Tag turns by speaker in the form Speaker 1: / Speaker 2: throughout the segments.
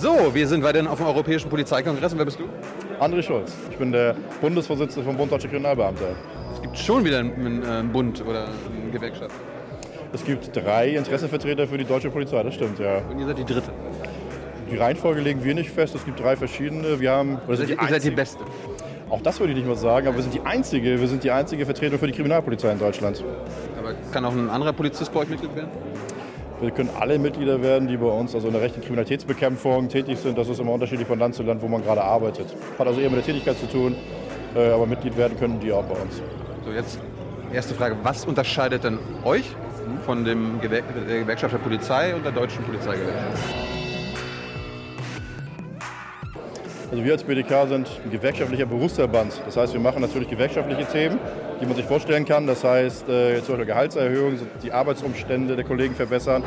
Speaker 1: So, wir sind weiterhin auf dem Europäischen Polizeikongress. Und wer bist du?
Speaker 2: André Schulz. Ich bin der Bundesvorsitzende vom Bund Deutscher Kriminalbeamter.
Speaker 1: Es gibt schon wieder einen, einen Bund oder eine Gewerkschaft.
Speaker 2: Es gibt drei Interessenvertreter für die deutsche Polizei, das stimmt, ja.
Speaker 1: Und ihr seid die dritte.
Speaker 2: Die Reihenfolge legen wir nicht fest. Es gibt drei verschiedene. Wir haben,
Speaker 1: ihr, seid, ihr seid die Beste.
Speaker 2: Auch das würde ich nicht mal sagen, aber wir sind die einzige, wir sind die einzige Vertretung für die Kriminalpolizei in Deutschland.
Speaker 1: Aber kann auch ein anderer Polizist bei euch Mitglied werden?
Speaker 2: Wir können alle Mitglieder werden, die bei uns also in der rechten Kriminalitätsbekämpfung tätig sind. Das ist immer unterschiedlich von Land zu Land, wo man gerade arbeitet. Hat also eher mit der Tätigkeit zu tun, äh, aber Mitglied werden können die auch bei uns.
Speaker 1: So, jetzt erste Frage. Was unterscheidet denn euch von dem Gewer der Gewerkschaft der Polizei und der deutschen Polizeigewerkschaft?
Speaker 2: Also wir als BDK sind ein gewerkschaftlicher Berufsverband. Das heißt, wir machen natürlich gewerkschaftliche Themen, die man sich vorstellen kann. Das heißt, äh, zum Beispiel Gehaltserhöhung, die Arbeitsumstände der Kollegen verbessern.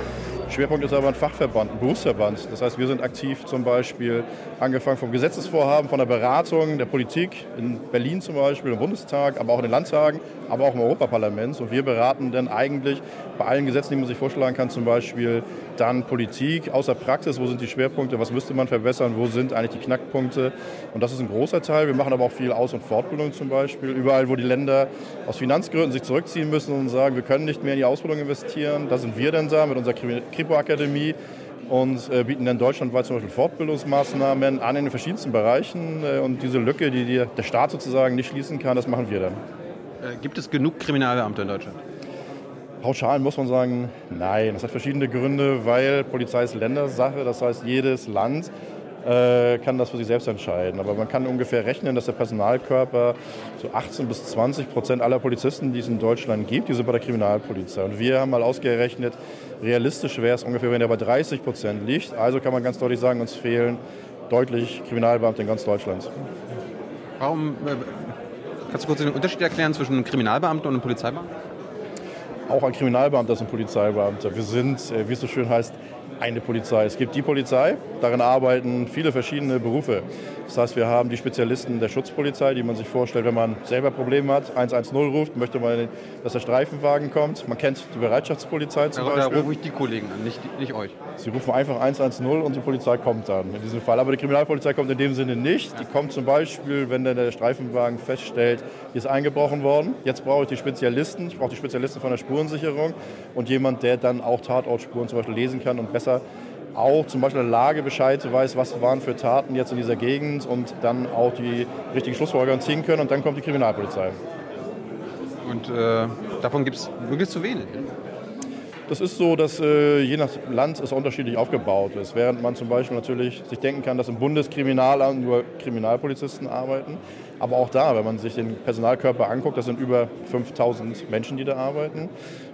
Speaker 2: Schwerpunkt ist aber ein Fachverband, ein Berufsverband. Das heißt, wir sind aktiv zum Beispiel angefangen vom Gesetzesvorhaben, von der Beratung der Politik in Berlin zum Beispiel, im Bundestag, aber auch in den Landtagen, aber auch im Europaparlament. Und wir beraten dann eigentlich bei allen Gesetzen, die man sich vorschlagen kann, zum Beispiel dann Politik, außer Praxis, wo sind die Schwerpunkte, was müsste man verbessern, wo sind eigentlich die Knackpunkte. Und das ist ein großer Teil. Wir machen aber auch viel Aus- und Fortbildung zum Beispiel. Überall, wo die Länder aus Finanzgründen sich zurückziehen müssen und sagen, wir können nicht mehr in die Ausbildung investieren, da sind wir dann da mit unserer Kripo-Akademie und äh, bieten dann deutschlandweit zum Beispiel Fortbildungsmaßnahmen an in den verschiedensten Bereichen. Äh, und diese Lücke, die die der Staat sozusagen nicht schließen kann, das machen wir dann.
Speaker 1: Äh, gibt es genug Kriminalbeamte in Deutschland?
Speaker 2: Pauschal muss man sagen, nein. Das hat verschiedene Gründe, weil Polizei ist Ländersache. Das heißt, jedes Land kann das für sich selbst entscheiden. Aber man kann ungefähr rechnen, dass der Personalkörper so 18 bis 20 Prozent aller Polizisten, die es in Deutschland gibt, die sind bei der Kriminalpolizei. Und wir haben mal ausgerechnet, realistisch wäre es ungefähr, wenn er bei 30 Prozent liegt. Also kann man ganz deutlich sagen, uns fehlen deutlich Kriminalbeamte in ganz Deutschland.
Speaker 1: Warum, äh, kannst du kurz den Unterschied erklären zwischen einem Kriminalbeamten und einem Polizeibeamten?
Speaker 2: Auch ein Kriminalbeamter ist ein Polizeibeamter. Wir sind, äh, wie es so schön heißt, eine Polizei. Es gibt die Polizei, darin arbeiten viele verschiedene Berufe. Das heißt, wir haben die Spezialisten der Schutzpolizei, die man sich vorstellt, wenn man selber Probleme hat, 110 ruft, möchte man, dass der Streifenwagen kommt. Man kennt die Bereitschaftspolizei zum
Speaker 1: da,
Speaker 2: Beispiel.
Speaker 1: Da rufe ich die Kollegen an, nicht, nicht euch.
Speaker 2: Sie rufen einfach 110 und die Polizei kommt dann in diesem Fall. Aber die Kriminalpolizei kommt in dem Sinne nicht. Die kommt zum Beispiel, wenn der Streifenwagen feststellt, hier ist eingebrochen worden. Jetzt brauche ich die Spezialisten. Ich brauche die Spezialisten von der Spurensicherung und jemand, der dann auch Tatortspuren zum Beispiel lesen kann und besser auch zum Beispiel der Lage Bescheid weiß, was waren für Taten jetzt in dieser Gegend und dann auch die richtigen Schlussfolgerungen ziehen können und dann kommt die Kriminalpolizei.
Speaker 1: Und äh, davon gibt es wirklich zu wenig.
Speaker 2: Das ist so, dass äh, je nach Land es unterschiedlich aufgebaut ist. Während man zum Beispiel natürlich sich denken kann, dass im Bundeskriminalamt nur Kriminalpolizisten arbeiten. Aber auch da, wenn man sich den Personalkörper anguckt, das sind über 5000 Menschen, die da arbeiten,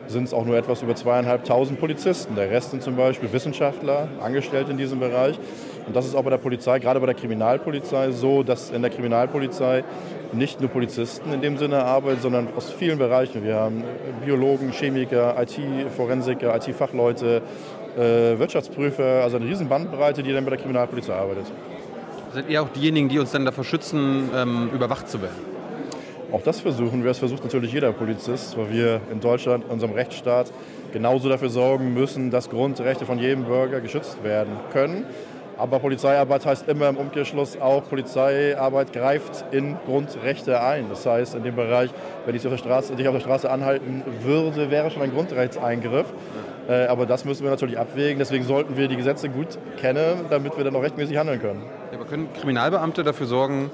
Speaker 2: sind es auch nur etwas über zweieinhalbtausend Polizisten. Der Rest sind zum Beispiel Wissenschaftler, Angestellte in diesem Bereich. Und das ist auch bei der Polizei, gerade bei der Kriminalpolizei so, dass in der Kriminalpolizei nicht nur Polizisten in dem Sinne arbeiten, sondern aus vielen Bereichen. Wir haben Biologen, Chemiker, IT-Forensiker, IT-Fachleute, äh, Wirtschaftsprüfer, also eine riesen Bandbreite, die dann bei der Kriminalpolizei arbeitet.
Speaker 1: Seid ihr auch diejenigen, die uns dann davor schützen, ähm, überwacht zu werden?
Speaker 2: Auch das versuchen wir. Das versucht natürlich jeder Polizist, weil wir in Deutschland, unserem Rechtsstaat, genauso dafür sorgen müssen, dass Grundrechte von jedem Bürger geschützt werden können. Aber Polizeiarbeit heißt immer im Umkehrschluss auch, Polizeiarbeit greift in Grundrechte ein. Das heißt, in dem Bereich, wenn ich dich auf der Straße, auf der Straße anhalten würde, wäre schon ein Grundrechtseingriff. Äh, aber das müssen wir natürlich abwägen. Deswegen sollten wir die Gesetze gut kennen, damit wir dann auch rechtmäßig handeln können.
Speaker 1: Aber können Kriminalbeamte dafür sorgen,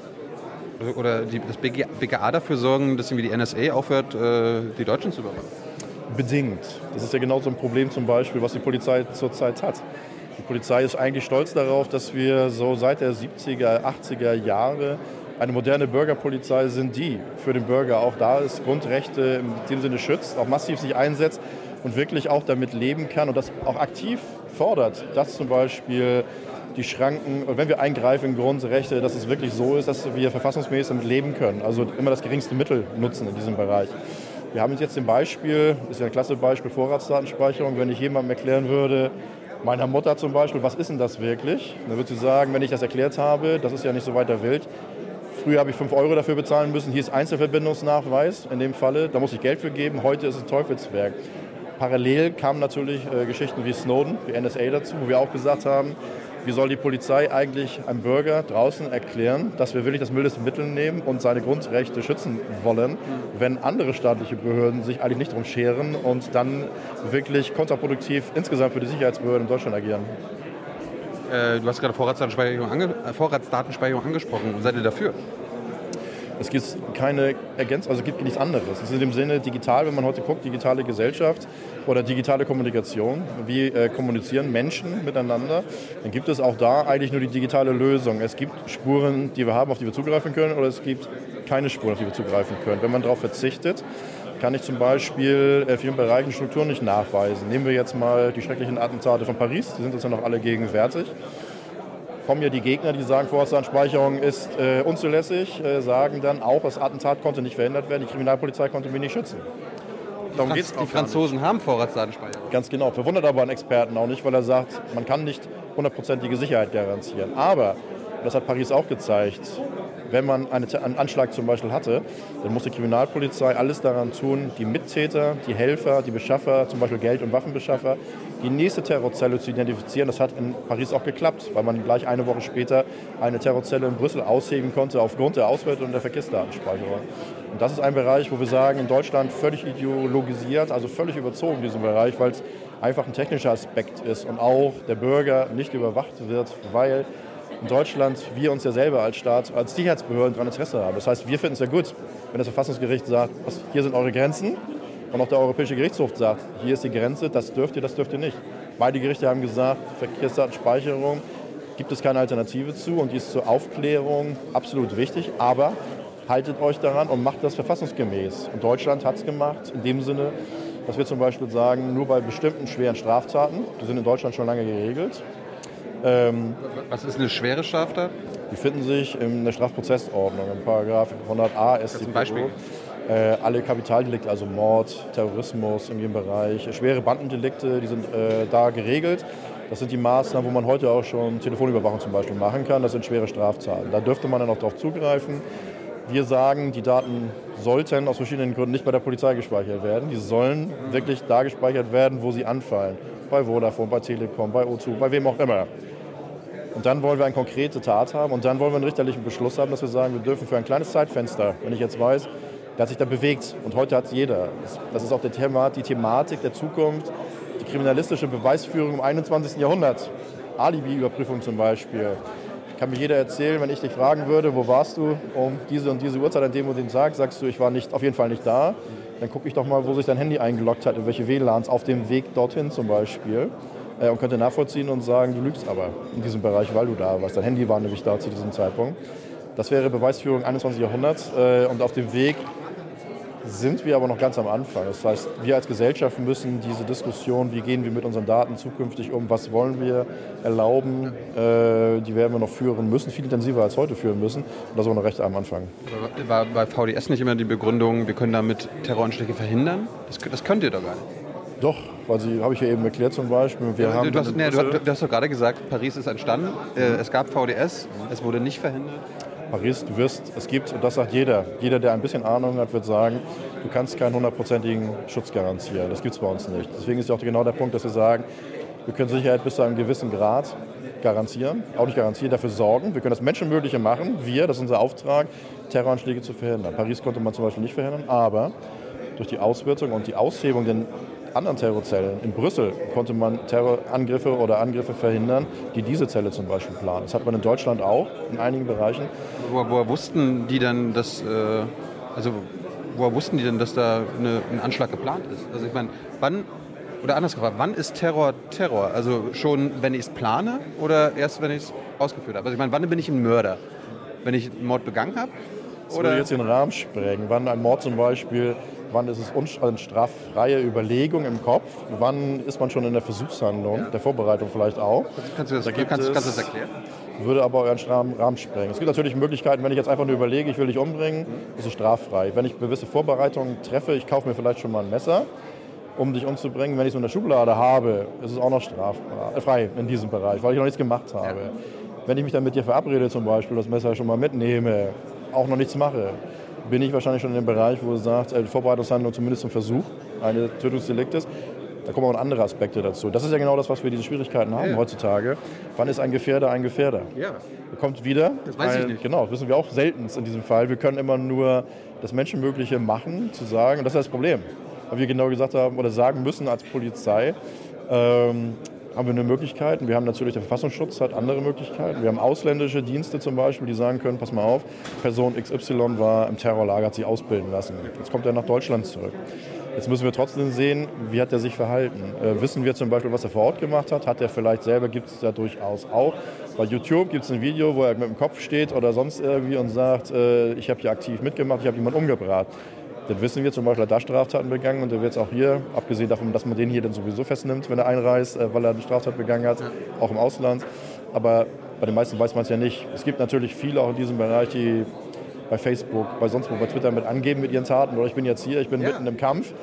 Speaker 1: oder die, das BKA dafür sorgen, dass irgendwie die NSA aufhört, äh, die Deutschen zu überwachen?
Speaker 2: Bedingt. Das ist ja genau so ein Problem zum Beispiel, was die Polizei zurzeit hat. Die Polizei ist eigentlich stolz darauf, dass wir so seit der 70er, 80er Jahre eine moderne Bürgerpolizei sind, die für den Bürger auch da ist, Grundrechte in dem Sinne schützt, auch massiv sich einsetzt und wirklich auch damit leben kann und das auch aktiv fordert, dass zum Beispiel die Schranken, und wenn wir eingreifen in Grundrechte, dass es wirklich so ist, dass wir verfassungsmäßig damit leben können. Also immer das geringste Mittel nutzen in diesem Bereich. Wir haben jetzt ein Beispiel, das ist ja ein klasse Beispiel, Vorratsdatenspeicherung. Wenn ich jemandem erklären würde, meiner Mutter zum Beispiel, was ist denn das wirklich? Dann würde sie sagen, wenn ich das erklärt habe, das ist ja nicht so weiter wild. Früher habe ich 5 Euro dafür bezahlen müssen. Hier ist Einzelverbindungsnachweis in dem Falle. Da muss ich Geld für geben. Heute ist es Teufelswerk. Parallel kamen natürlich äh, Geschichten wie Snowden, wie NSA dazu, wo wir auch gesagt haben, Wie soll die Polizei eigentlich einem Bürger draußen erklären, dass wir wirklich das mildeste Mittel nehmen und seine Grundrechte schützen wollen, wenn andere staatliche Behörden sich eigentlich nicht darum scheren und dann wirklich kontraproduktiv insgesamt für die Sicherheitsbehörden in Deutschland agieren?
Speaker 1: Äh, du hast gerade Vorratsdatenspeicherung, ange Vorratsdatenspeicherung angesprochen. Seid ihr dafür?
Speaker 2: Es gibt keine Ergänzung, also es gibt nichts anderes. Es ist in dem Sinne digital, wenn man heute guckt, digitale Gesellschaft oder digitale Kommunikation. Wie äh, kommunizieren Menschen miteinander? Dann gibt es auch da eigentlich nur die digitale Lösung. Es gibt Spuren, die wir haben, auf die wir zugreifen können, oder es gibt keine Spuren, auf die wir zugreifen können. Wenn man darauf verzichtet, kann ich zum Beispiel äh, vielen Bereichen Strukturen nicht nachweisen. Nehmen wir jetzt mal die schrecklichen Attentate von Paris, die sind uns ja noch alle gegenwärtig kommen ja die Gegner, die sagen, Vorratsdatenspeicherung ist äh, unzulässig, äh, sagen dann auch, das Attentat konnte nicht verhindert werden, die Kriminalpolizei konnte mich nicht schützen.
Speaker 1: Darum Franz die Franzosen haben Vorratsdatenspeicherung.
Speaker 2: Ganz genau. Verwundert aber einen Experten auch nicht, weil er sagt, man kann nicht hundertprozentige Sicherheit garantieren. Aber, das hat Paris auch gezeigt, wenn man eine, einen Anschlag zum Beispiel hatte, dann muss die Kriminalpolizei alles daran tun, die Mittäter, die Helfer, die Beschaffer, zum Beispiel Geld- und Waffenbeschaffer, die nächste Terrorzelle zu identifizieren. Das hat in Paris auch geklappt, weil man gleich eine Woche später eine Terrorzelle in Brüssel ausheben konnte aufgrund der Auswertung der Verkehrsdatenspeicherung. Und das ist ein Bereich, wo wir sagen, in Deutschland völlig ideologisiert, also völlig überzogen diesen Bereich, weil es einfach ein technischer Aspekt ist und auch der Bürger nicht überwacht wird, weil in Deutschland wir uns ja selber als Staat, als Sicherheitsbehörden daran Interesse haben. Das heißt, wir finden es ja gut, wenn das Verfassungsgericht sagt, hier sind eure Grenzen und auch der Europäische Gerichtshof sagt, hier ist die Grenze, das dürft ihr, das dürft ihr nicht. Beide Gerichte haben gesagt, Verkehrsdatenspeicherung gibt es keine Alternative zu und die ist zur Aufklärung absolut wichtig, aber haltet euch daran und macht das verfassungsgemäß. Und Deutschland hat es gemacht in dem Sinne, dass wir zum Beispiel sagen, nur bei bestimmten schweren Straftaten, die sind in Deutschland schon lange geregelt,
Speaker 1: ähm, Was ist eine schwere Straftat?
Speaker 2: Die finden sich in der Strafprozessordnung, im Paragraph 100a
Speaker 1: StGO. Beispiel.
Speaker 2: Äh, alle Kapitaldelikte, also Mord, Terrorismus in dem Bereich, schwere Bandendelikte, die sind äh, da geregelt. Das sind die Maßnahmen, wo man heute auch schon Telefonüberwachung zum Beispiel machen kann. Das sind schwere Straftaten. Da dürfte man dann auch darauf zugreifen. Wir sagen, die Daten sollten aus verschiedenen Gründen nicht bei der Polizei gespeichert werden. Die sollen wirklich da gespeichert werden, wo sie anfallen. Bei Vodafone, bei Telekom, bei O2, bei wem auch immer. Und dann wollen wir eine konkrete Tat haben und dann wollen wir einen richterlichen Beschluss haben, dass wir sagen, wir dürfen für ein kleines Zeitfenster, wenn ich jetzt weiß, der hat sich da bewegt und heute hat es jeder. Das ist auch der Thema, die Thematik der Zukunft, die kriminalistische Beweisführung im 21. Jahrhundert. Alibi-Überprüfung zum Beispiel. Kann mir jeder erzählen, wenn ich dich fragen würde, wo warst du um diese und diese Uhrzeit an dem und dem Tag, sagst du, ich war nicht, auf jeden Fall nicht da. Dann gucke ich doch mal, wo sich dein Handy eingeloggt hat, in welche WLANs, auf dem Weg dorthin zum Beispiel äh, und könnte nachvollziehen und sagen, du lügst aber in diesem Bereich, weil du da warst. Dein Handy war nämlich da zu diesem Zeitpunkt. Das wäre Beweisführung 21. Jahrhunderts äh, und auf dem Weg sind wir aber noch ganz am Anfang. Das heißt, wir als Gesellschaft müssen diese Diskussion, wie gehen wir mit unseren Daten zukünftig um, was wollen wir erlauben, äh, die werden wir noch führen müssen, viel intensiver als heute führen müssen. Und das aber noch recht am Anfang.
Speaker 1: War bei VDS nicht immer die Begründung, wir können damit Terroranschläge verhindern? Das, das könnt ihr doch gar nicht.
Speaker 2: Doch, weil sie habe ich ja eben erklärt zum Beispiel.
Speaker 1: Wir ja, haben du, hast, nee, du, du, hast doch gerade gesagt, Paris ist entstanden. Äh, es gab VDS, es wurde nicht verhindert.
Speaker 2: Paris, du wirst, es gibt, und das sagt jeder, jeder, der ein bisschen Ahnung hat, wird sagen, du kannst keinen hundertprozentigen Schutz garantieren. Das gibt es bei uns nicht. Deswegen ist ja auch genau der Punkt, dass wir sagen, wir können Sicherheit bis zu einem gewissen Grad garantieren, auch nicht garantieren, dafür sorgen. Wir können das Menschenmögliche machen, wir, das ist unser Auftrag, Terroranschläge zu verhindern. Paris konnte man zum Beispiel nicht verhindern, aber durch die Auswirtung und die Aushebung anderen Terrorzellen. In Brüssel konnte man Terrorangriffe oder Angriffe verhindern, die diese Zelle zum Beispiel planen. Das hat man in Deutschland auch in einigen Bereichen.
Speaker 1: Woher, woher wussten die dann, dass, äh, also woher wussten die denn, dass da eine, ein Anschlag geplant ist? Also ich meine, wann oder anders gefragt, wann ist Terror Terror? Also schon, wenn ich es plane oder erst, wenn ich es ausgeführt habe? Also ich meine, wann bin ich ein Mörder? Wenn ich einen Mord begangen habe?
Speaker 2: Das würde jetzt den Rahmen sprengen. Wann ein Mord zum Beispiel wann ist es eine straffreie Überlegung im Kopf, wann ist man schon in der Versuchshandlung, ja. der Vorbereitung vielleicht auch.
Speaker 1: Kannst du das, da kannst, kannst das erklären?
Speaker 2: Würde aber euren Rahmen sprengen. Es gibt natürlich Möglichkeiten, wenn ich jetzt einfach nur überlege, ich will dich umbringen, ist es straffrei. Wenn ich gewisse Vorbereitungen treffe, ich kaufe mir vielleicht schon mal ein Messer, um dich umzubringen. Wenn ich es in der Schublade habe, ist es auch noch straffrei äh, in diesem Bereich, weil ich noch nichts gemacht habe. Wenn ich mich dann mit dir verabrede, zum Beispiel, das Messer schon mal mitnehme, auch noch nichts mache, bin ich wahrscheinlich schon in dem Bereich, wo es sagt, äh, Vorbereitungshandlung zumindest zum Versuch eines Tötungsdeliktes. Da kommen auch andere Aspekte dazu. Das ist ja genau das, was wir diese Schwierigkeiten haben
Speaker 1: Ja.
Speaker 2: heutzutage. Wann ist ein Gefährder ein Gefährder?
Speaker 1: Ja.
Speaker 2: Er kommt wieder.
Speaker 1: Das weiß ich
Speaker 2: ein-
Speaker 1: nicht.
Speaker 2: Genau, das wissen wir auch selten in diesem Fall. Wir können immer nur das Menschenmögliche machen, zu sagen, und das ist das Problem. Weil wir genau gesagt haben oder sagen müssen als Polizei, ähm, haben wir eine Möglichkeit. Wir haben natürlich, der Verfassungsschutz hat andere Möglichkeiten. Wir haben ausländische Dienste zum Beispiel, die sagen können, pass mal auf, Person XY war im Terrorlager, hat sich ausbilden lassen. Jetzt kommt er nach Deutschland zurück. Jetzt müssen wir trotzdem sehen, wie hat er sich verhalten. Äh, wissen wir zum Beispiel, was er vor Ort gemacht hat? Hat er vielleicht selber, gibt es da durchaus auch. Bei YouTube gibt es ein Video, wo er mit dem Kopf steht oder sonst irgendwie und sagt, äh, ich habe hier aktiv mitgemacht, ich habe jemanden umgebracht. Dann wissen wir zum Beispiel, er hat da Straftaten begangen und der wird es auch hier, abgesehen davon, dass man den hier dann sowieso festnimmt, wenn er einreist, äh, weil er eine Straftat begangen hat, auch im Ausland. Aber bei den meisten weiß man es ja nicht. Es gibt natürlich viele auch in diesem Bereich, die bei Facebook, bei sonst wo, bei Twitter mit angeben mit ihren Taten oder ich bin jetzt hier, ich bin
Speaker 1: Ja.
Speaker 2: mitten im Kampf.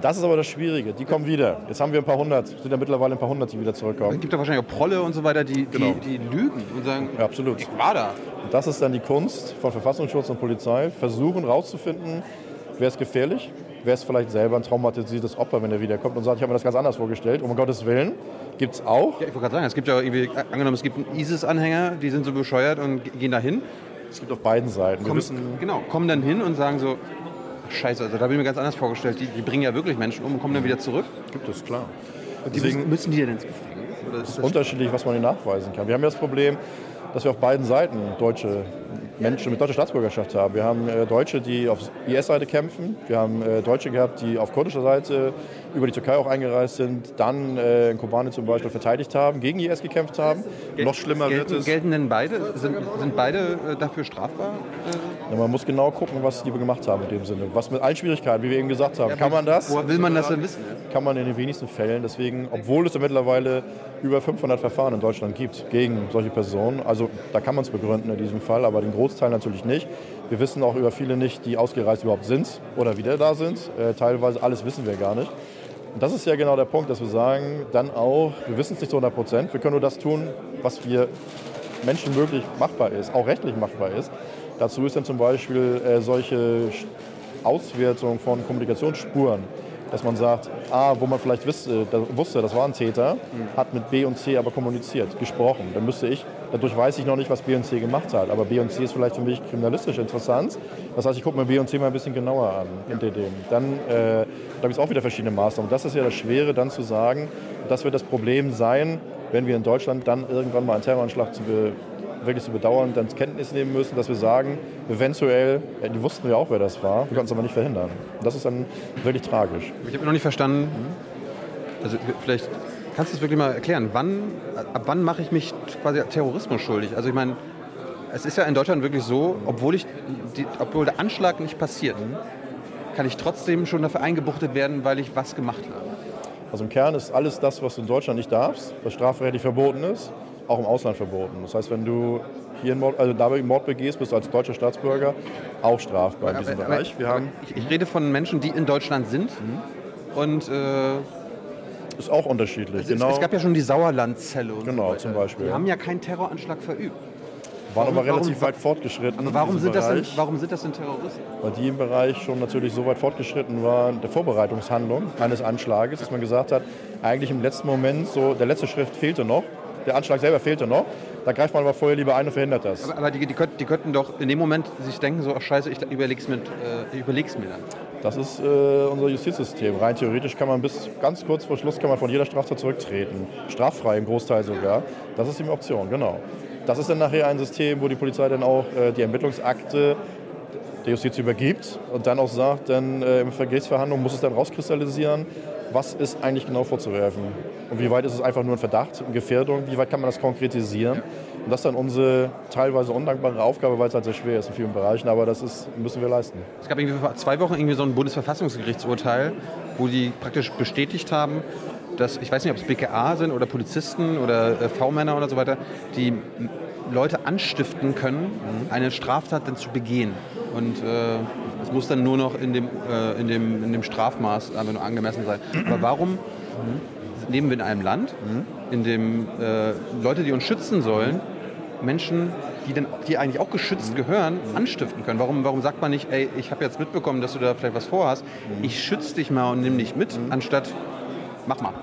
Speaker 2: Das ist aber das Schwierige. Die kommen wieder. Jetzt haben wir ein paar hundert, sind ja mittlerweile ein paar hundert, die wieder
Speaker 1: Es
Speaker 2: zurückkommen.
Speaker 1: gibt ja wahrscheinlich auch Prolle und so weiter, die,
Speaker 2: Genau.
Speaker 1: die, die lügen und sagen,
Speaker 2: Ja, absolut.
Speaker 1: ich war da.
Speaker 2: Und das ist dann die Kunst von Verfassungsschutz und Polizei, versuchen rauszufinden, wer ist gefährlich, wer ist vielleicht selber ein traumatisiertes Opfer, wenn er wiederkommt und sagt, ich habe mir das ganz anders vorgestellt. Um Gottes Willen gibt es auch.
Speaker 1: Ja, ich wollte gerade sagen, es gibt ja irgendwie, angenommen, es gibt einen ISIS-Anhänger, die sind so bescheuert und ge- gehen da hin.
Speaker 2: Es gibt auf beiden Seiten.
Speaker 1: Kommen, genau, kommen dann hin und sagen so, scheiße, also da habe ich mir ganz anders vorgestellt. Die, die bringen ja wirklich Menschen um und kommen dann wieder zurück.
Speaker 2: gibt es, klar. Deswegen-
Speaker 1: müssen, müssen die denn ins Gefängnis? Oder ist das
Speaker 2: unterschiedlich, was man ihnen nachweisen kann. Wir haben ja das Problem, dass wir auf beiden Seiten deutsche Menschen mit deutscher Staatsbürgerschaft haben. Wir haben äh, Deutsche, die auf IS-Seite kämpfen. Wir haben äh, Deutsche gehabt, die auf kurdischer Seite über die Türkei auch eingereist sind, dann äh, in Kobane zum Beispiel verteidigt haben, gegen IS gekämpft haben. Noch schlimmer wird
Speaker 1: gelten,
Speaker 2: es.
Speaker 1: gelten denn beide? Sind, sind beide äh, dafür strafbar?
Speaker 2: Ja, man muss genau gucken, was die gemacht haben in dem Sinne. Was mit allen Schwierigkeiten, wie wir eben gesagt haben. kann man das?
Speaker 1: Woher will man das denn wissen?
Speaker 2: kann man in den wenigsten Fällen. Deswegen, obwohl es ja mittlerweile über 500 Verfahren in Deutschland gibt gegen solche Personen, also da kann man es begründen in diesem Fall, aber den Großteil natürlich nicht. Wir wissen auch über viele nicht, die ausgereist überhaupt sind oder wieder da sind. Äh, teilweise alles wissen wir gar nicht. Und das ist ja genau der Punkt, dass wir sagen, dann auch, wir wissen es nicht zu 100 Prozent, wir können nur das tun, was wir menschenmöglich machbar ist, auch rechtlich machbar ist. Dazu ist dann zum Beispiel äh, solche Auswertung von Kommunikationsspuren, dass man sagt, A, wo man vielleicht wusste, da, wusste, das war ein Täter, hat mit B und C aber kommuniziert, gesprochen. Dann müsste ich, dadurch weiß ich noch nicht, was B und C gemacht hat, aber B und C ist vielleicht für mich kriminalistisch interessant. Das heißt, ich gucke mir B und C mal ein bisschen genauer an dem. Dann äh, da gibt es auch wieder verschiedene Maßnahmen. Das ist ja das Schwere, dann zu sagen, das wird das Problem sein, wenn wir in Deutschland dann irgendwann mal einen Terroranschlag zu be wirklich zu bedauern, dann zur Kenntnis nehmen müssen, dass wir sagen, eventuell, ja, die wussten ja auch, wer das war, wir konnten es aber nicht verhindern. Und das ist dann wirklich tragisch.
Speaker 1: Ich habe noch nicht verstanden, also vielleicht kannst du es wirklich mal erklären, wann, ab wann mache ich mich quasi Terrorismus schuldig? Also ich meine, es ist ja in Deutschland wirklich so, obwohl, ich die, obwohl der Anschlag nicht passiert, kann ich trotzdem schon dafür eingebuchtet werden, weil ich was gemacht habe.
Speaker 2: Also im Kern ist alles das, was du in Deutschland nicht darfst, was strafrechtlich verboten ist, auch im Ausland verboten. Das heißt, wenn du hier einen Mord, also dabei Mord begehst, bist du als deutscher Staatsbürger auch strafbar in diesem
Speaker 1: Aber-
Speaker 2: Bereich. Wir haben,
Speaker 1: ich, ich rede von Menschen, die in Deutschland sind und äh,
Speaker 2: ist auch unterschiedlich.
Speaker 1: es,
Speaker 2: genau,
Speaker 1: es gab ja schon die Sauerlandzelle und
Speaker 2: Genau,
Speaker 1: so
Speaker 2: zum Beispiel.
Speaker 1: Die haben ja keinen Terroranschlag verübt.
Speaker 2: waren aber relativ
Speaker 1: warum-
Speaker 2: weit fortgeschritten.
Speaker 1: Aber
Speaker 2: in
Speaker 1: warum sind, das denn,
Speaker 2: Bereich.
Speaker 1: warum sind das denn Terroristen?
Speaker 2: weil die im Bereich schon natürlich so weit fortgeschritten waren, der Vorbereitungshandlung eines Anschlages, dass man gesagt hat, eigentlich im letzten Moment, so der letzte Schritt fehlte noch, der Anschlag selber fehlte noch, da greift man aber vorher lieber ein und verhindert das.
Speaker 1: Aber, aber die, die, könnten, die könnten doch in dem Moment sich denken, so, ach scheiße, ich überleg's, mit, äh, überleg's mir dann.
Speaker 2: Das ist äh, unser Justizsystem. Rein theoretisch kann man bis ganz kurz vor Schluss kann man von jeder Straftat zurücktreten. Straffrei im Großteil sogar. Das ist die Option, genau. Das ist dann nachher ein System, wo die Polizei dann auch äh, die Ermittlungsakte der Justiz übergibt und dann auch sagt, dann äh, in Vergehensverhandlungen muss es dann rauskristallisieren, was ist eigentlich genau vorzuwerfen. Und wie weit ist es einfach nur ein Verdacht, eine Gefährdung, wie weit kann man das konkretisieren. Und das ist dann unsere teilweise undankbare Aufgabe, weil es halt sehr schwer ist in vielen Bereichen, aber das ist, müssen wir leisten.
Speaker 1: Es gab irgendwie vor zwei Wochen irgendwie so ein Bundesverfassungsgerichtsurteil, wo die praktisch bestätigt haben, dass, ich weiß nicht, ob es BKA sind oder Polizisten oder äh, V-Männer oder so weiter, die Leute anstiften können, eine Straftat dann zu begehen. Und äh, es muss dann nur noch in dem, äh, in dem, in dem Strafmaß einfach nur angemessen sein. Aber warum leben wir in einem Land, in dem äh, Leute, die uns schützen sollen, Menschen, die, denn, die eigentlich auch geschützt gehören, anstiften können. Warum, warum sagt man nicht, ey, ich habe jetzt mitbekommen, dass du da vielleicht was vorhast, ich schütze dich mal und nimm dich mit, anstatt mach mal.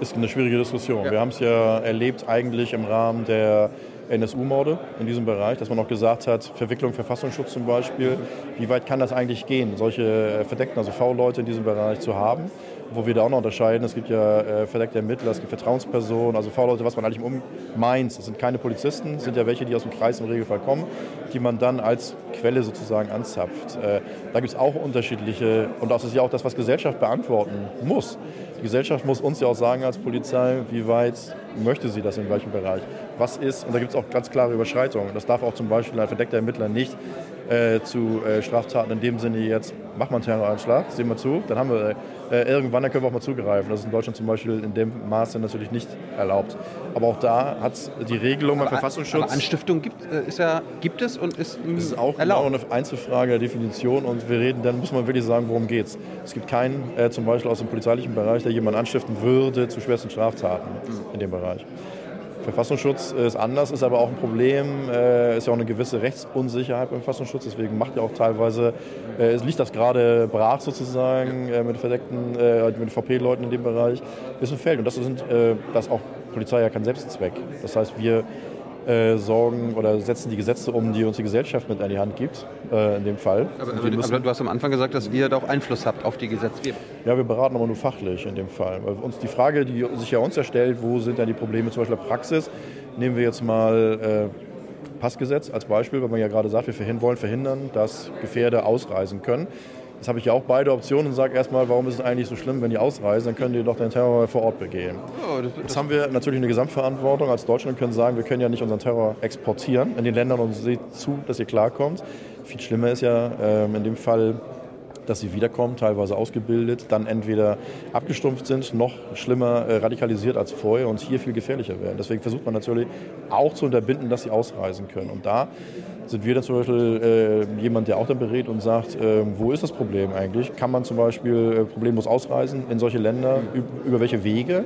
Speaker 2: Ist eine schwierige Diskussion. Ja. Wir haben es ja erlebt eigentlich im Rahmen der NSU-Morde in diesem Bereich, dass man auch gesagt hat, Verwicklung Verfassungsschutz zum Beispiel, wie weit kann das eigentlich gehen, solche äh, Verdeckten, also V-Leute in diesem Bereich zu haben, wo wir da auch noch unterscheiden, es gibt ja äh, verdeckte Ermittler, es gibt Vertrauenspersonen, also V-Leute, was man eigentlich um meint, das sind keine Polizisten, sind ja welche, die aus dem Kreis im Regelfall kommen, die man dann als Quelle sozusagen anzapft. Äh, da gibt es auch unterschiedliche, und das ist ja auch das, was Gesellschaft beantworten muss. Die Gesellschaft muss uns ja auch sagen als Polizei, wie weit möchte sie das in welchem Bereich. Was ist, und da gibt es auch ganz klare Überschreitungen. Das darf auch zum Beispiel ein verdeckter Ermittler nicht äh, zu äh, Straftaten in dem Sinne jetzt, mach mal einen Terroranschlag, sehen wir zu, dann haben wir äh, irgendwann, dann können wir auch mal zugreifen. Das ist in Deutschland zum Beispiel in dem Maße natürlich nicht erlaubt. Aber auch da hat die Regelung beim Verfassungsschutz...
Speaker 1: Aber Anstiftung gibt, äh, ist ja, gibt es und ist
Speaker 2: Das ist auch erlaubt. genau eine Einzelfrage der Definition und wir reden, dann muss man wirklich sagen, worum geht es. Es gibt keinen, äh, zum Beispiel aus dem polizeilichen Bereich, der jemanden anstiften würde zu schwersten Straftaten mhm. in dem Bereich. Verfassungsschutz ist anders, ist aber auch ein Problem. Es ist ja auch eine gewisse Rechtsunsicherheit beim Verfassungsschutz. Deswegen macht ja auch teilweise, äh, es liegt das gerade brach sozusagen äh, mit verdeckten, äh, mit VP-Leuten in dem Bereich, ist ein Feld. Und das sind, das auch Polizei ja kein Selbstzweck. Das heißt, wir äh, sorgen oder setzen die Gesetze um, die uns die Gesellschaft mit an die Hand gibt, äh, in dem Fall.
Speaker 1: Aber, aber, müssen, aber, du hast am Anfang gesagt, dass ihr da auch Einfluss habt auf die Gesetzgebung.
Speaker 2: Ja, wir beraten aber nur fachlich in dem Fall. Weil uns die Frage, die sich ja uns erstellt, wo sind denn die Probleme zum Beispiel der Praxis, nehmen wir jetzt mal äh, Passgesetz als Beispiel, weil man ja gerade sagt, wir wollen verhindern, dass Gefährder ausreisen können. Jetzt habe ich ja auch beide Optionen und sage erstmal, warum ist es eigentlich so schlimm, wenn die ausreisen, dann können die doch den Terror vor Ort begehen. Oh, das, Jetzt haben wir natürlich eine Gesamtverantwortung als Deutschland und können sagen, wir können ja nicht unseren Terror exportieren in den Ländern und seht zu, dass ihr klarkommt. Viel schlimmer ist ja ähm, in dem Fall, dass sie wiederkommen, teilweise ausgebildet, dann entweder abgestumpft sind, noch schlimmer äh, radikalisiert als vorher und hier viel gefährlicher werden. Deswegen versucht man natürlich auch zu unterbinden, dass sie ausreisen können. Und da sind wir dann zum Beispiel äh, jemand, der auch dann berät und sagt, äh, wo ist das Problem eigentlich? Kann man zum Beispiel äh, problemlos ausreisen in solche Länder? Über welche Wege?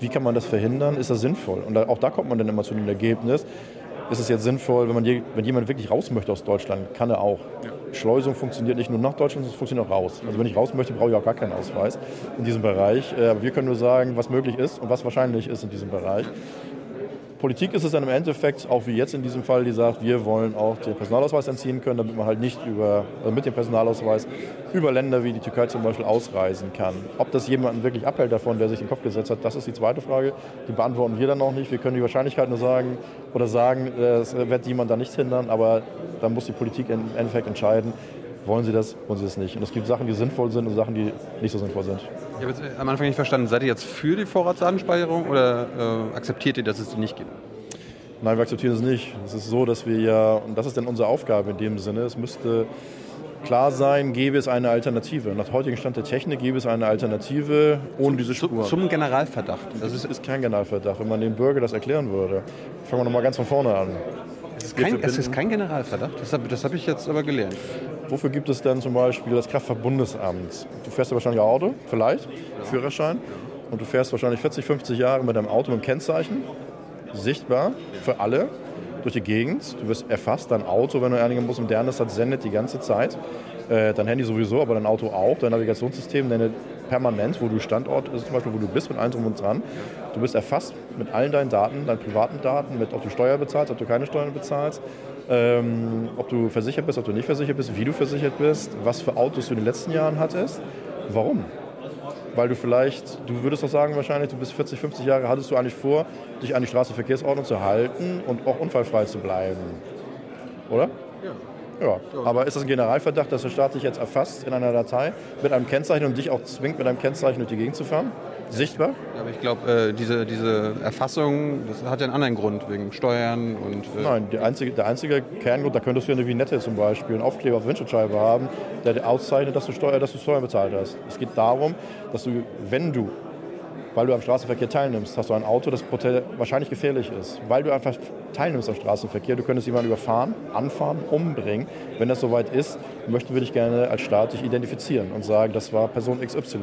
Speaker 2: Wie kann man das verhindern? Ist das sinnvoll? Und auch da kommt man dann immer zu dem Ergebnis, ist es jetzt sinnvoll, wenn, man je, wenn jemand wirklich raus möchte aus Deutschland, kann er auch. Ja. Schleusung funktioniert nicht nur nach Deutschland, sondern funktioniert auch raus. Also wenn ich raus möchte, brauche ich auch gar keinen Ausweis in diesem Bereich. Äh, aber wir können nur sagen, was möglich ist und was wahrscheinlich ist in diesem Bereich. Politik ist es dann im Endeffekt, auch wie jetzt in diesem Fall, die sagt, wir wollen auch den Personalausweis entziehen können, damit man halt nicht über, also mit dem Personalausweis über Länder wie die Türkei zum Beispiel ausreisen kann. Ob das jemanden wirklich abhält davon, der sich den Kopf gesetzt hat, das ist die zweite Frage. Die beantworten wir dann noch nicht. Wir können die Wahrscheinlichkeit nur sagen oder sagen, es wird jemand da nichts hindern, aber dann muss die Politik im Endeffekt entscheiden, wollen sie das, wollen sie das nicht. Und es gibt Sachen, die sinnvoll sind und Sachen, die nicht so sinnvoll sind.
Speaker 1: Ich habe jetzt am Anfang nicht verstanden, seid ihr jetzt für die Vorratsdatenspeicherung oder äh, akzeptiert ihr, dass es die nicht gibt?
Speaker 2: Nein, wir akzeptieren es nicht. Es ist so, dass wir ja, und das ist dann unsere Aufgabe in dem Sinne, es müsste klar sein, gäbe es eine Alternative. Nach heutigem Stand der Technik gäbe es eine Alternative ohne diese Spur.
Speaker 1: Zum Generalverdacht.
Speaker 2: Das ist, ist kein Generalverdacht. Wenn man dem Bürger das erklären würde, fangen wir nochmal ganz von vorne an.
Speaker 1: Es ist kein, es ist kein Generalverdacht, das habe hab ich jetzt aber gelernt.
Speaker 2: Wofür gibt es denn zum Beispiel das Kraftfahrtbundesamt? Du fährst ja wahrscheinlich Auto, vielleicht. Führerschein, und du fährst wahrscheinlich 40, 50 Jahre mit deinem Auto mit einem Kennzeichen, sichtbar für alle durch die Gegend. Du wirst erfasst, dein Auto, wenn du einigermaßen modern ist, das sendet die ganze Zeit. Äh, dein Handy sowieso, aber dein Auto auch, dein Navigationssystem sendet permanent, wo du Standort ist, zum Beispiel, wo du bist, mit allem drum und dran. Du bist erfasst mit allen deinen Daten, deinen privaten Daten, mit ob du Steuer bezahlst, ob du keine Steuern bezahlst, ähm, ob du versichert bist, ob du nicht versichert bist, wie du versichert bist, was für Autos du in den letzten Jahren hattest. Warum? Weil du vielleicht, du würdest doch sagen wahrscheinlich, du bist 40, 50 Jahre, hattest du eigentlich vor, dich an die Straßenverkehrsordnung zu halten und auch unfallfrei zu bleiben. Oder? Ja. Ja, aber ist das ein Generalverdacht, dass der Staat dich jetzt erfasst in einer Datei mit einem Kennzeichen und dich auch zwingt, mit einem Kennzeichen durch die Gegend zu fahren? Sichtbar?
Speaker 1: Ja, aber ich glaube, äh, diese, diese Erfassung, das hat ja einen anderen Grund, wegen Steuern und...
Speaker 2: Äh Nein, einzige, der einzige Kerngrund, da könntest du eine Vignette zum Beispiel, einen Aufkleber auf der Windschutzscheibe haben, der auszeichnet, dass du, Steuer, dass du Steuern bezahlt hast. Es geht darum, dass du, wenn du weil du am Straßenverkehr teilnimmst, hast du ein Auto, das wahrscheinlich gefährlich ist. Weil du einfach teilnimmst am Straßenverkehr, du könntest jemanden überfahren, anfahren, umbringen. Wenn das soweit ist, möchten wir dich gerne als Staat dich identifizieren und sagen, das war Person XY.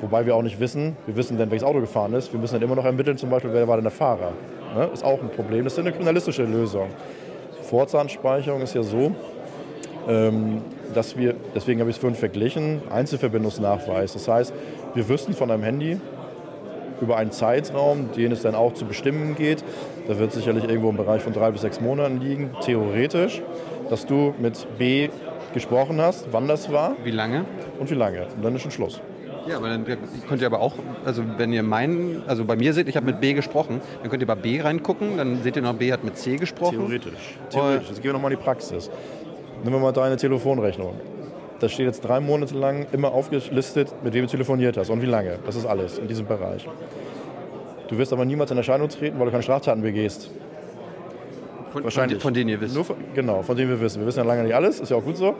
Speaker 2: Wobei wir auch nicht wissen, wir wissen dann, welches Auto gefahren ist. Wir müssen dann immer noch ermitteln, zum Beispiel, wer war denn der Fahrer. Ne? Ist auch ein Problem. Das ist eine kriminalistische Lösung. Vorratsdatenspeicherung ist ja so, ähm, dass wir, deswegen habe ich es vorhin verglichen, Einzelverbindungsnachweis. Das heißt, wir wüssten von einem Handy über einen Zeitraum, den es dann auch zu bestimmen geht, da wird sicherlich irgendwo im Bereich von drei bis sechs Monaten liegen, theoretisch, dass du mit B gesprochen hast, wann das war.
Speaker 1: Wie lange?
Speaker 2: Und wie lange. Und dann ist schon Schluss.
Speaker 1: Ja, aber dann könnt ihr aber auch, also wenn ihr meinen, also bei mir seht, ich habe mit B gesprochen, dann könnt ihr bei B reingucken, dann seht ihr noch, B hat mit C gesprochen.
Speaker 2: Theoretisch. Theoretisch. Jetzt gehen wir nochmal in die Praxis. Nehmen wir mal deine Telefonrechnung. Da steht jetzt drei Monate lang immer aufgelistet, mit wem du telefoniert hast und wie lange. Das ist alles in diesem Bereich. Du wirst aber niemals in Erscheinung treten, weil du keine Straftaten begehst.
Speaker 1: Von, Wahrscheinlich. Von, denen ihr wisst.
Speaker 2: Von, genau, von denen wir wissen. Wir wissen ja lange nicht alles, ist ja auch gut so.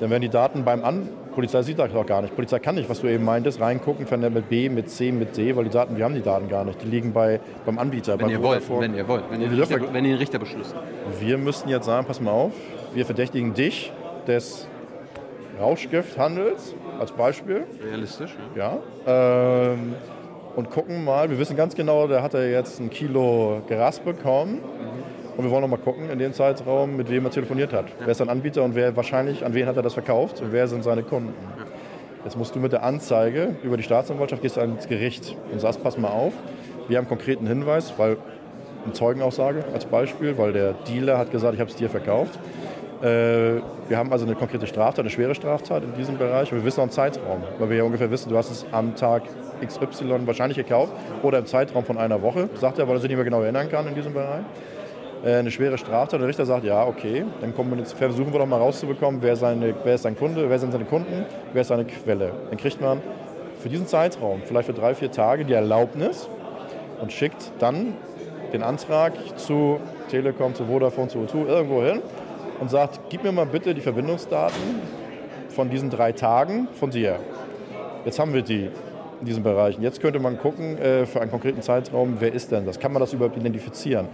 Speaker 2: Dann werden die Daten beim An... Polizei sieht das auch gar nicht. Polizei kann nicht, was du eben meintest, reingucken, wenn der mit B, mit C, mit D, weil die Daten, wir haben die Daten gar nicht. Die liegen bei, beim Anbieter.
Speaker 1: Wenn, ihr wollt, wenn ihr wollt, wenn ihr, Richter, wenn ihr einen Richter beschließt.
Speaker 2: Wir müssten jetzt sagen, pass mal auf, wir verdächtigen dich des Rauschgifthandels als Beispiel.
Speaker 1: Realistisch,
Speaker 2: ja. ja ähm, und gucken mal, wir wissen ganz genau, der hat ja jetzt ein Kilo Gras bekommen. Mhm. Und wir wollen noch mal gucken in dem Zeitraum, mit wem er telefoniert hat. Wer ist sein Anbieter und wer wahrscheinlich, an wen hat er das verkauft und wer sind seine Kunden. Jetzt musst du mit der Anzeige über die Staatsanwaltschaft gehst ans Gericht und sagst, pass mal auf, wir haben einen konkreten Hinweis, weil eine Zeugenaussage als Beispiel, weil der Dealer hat gesagt, ich habe es dir verkauft. Äh, wir haben also eine konkrete Straftat, eine schwere Straftat in diesem Bereich und wir wissen auch einen Zeitraum, weil wir ja ungefähr wissen, du hast es am Tag XY wahrscheinlich gekauft oder im Zeitraum von einer Woche, sagt er, weil er sich nicht mehr genau erinnern kann in diesem Bereich. Äh, eine schwere Straftat. Der Richter sagt, ja, okay, dann wir versuchen wir doch mal rauszubekommen, wer, seine, wer ist sein Kunde, wer sind seine Kunden, wer ist seine Quelle. Dann kriegt man für diesen Zeitraum, vielleicht für drei, vier Tage, die Erlaubnis und schickt dann den Antrag zu Telekom, zu Vodafone, zu O2, irgendwo hin und sagt, gib mir mal bitte die Verbindungsdaten von diesen drei Tagen von dir. Jetzt haben wir die in diesen Bereichen. Jetzt könnte man gucken, äh, für einen konkreten Zeitraum, wer ist denn das? Kann man das überhaupt identifizieren?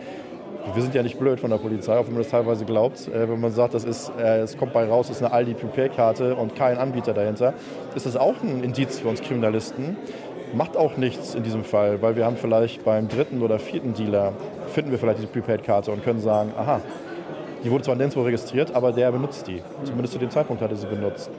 Speaker 2: Wir sind ja nicht blöd von der Polizei, auch wenn man das teilweise glaubt. Äh, wenn man sagt, das ist, äh, es kommt bei raus, ist eine Aldi Prepaid-Karte und kein Anbieter dahinter, ist das auch ein Indiz für uns Kriminalisten. Macht auch nichts in diesem Fall, weil wir haben vielleicht beim dritten oder vierten Dealer, finden wir vielleicht diese Prepaid-Karte und können sagen, aha, die wurde zwar nirgendwo registriert, aber der benutzt die. Zumindest zu dem Zeitpunkt hat er sie benutzt.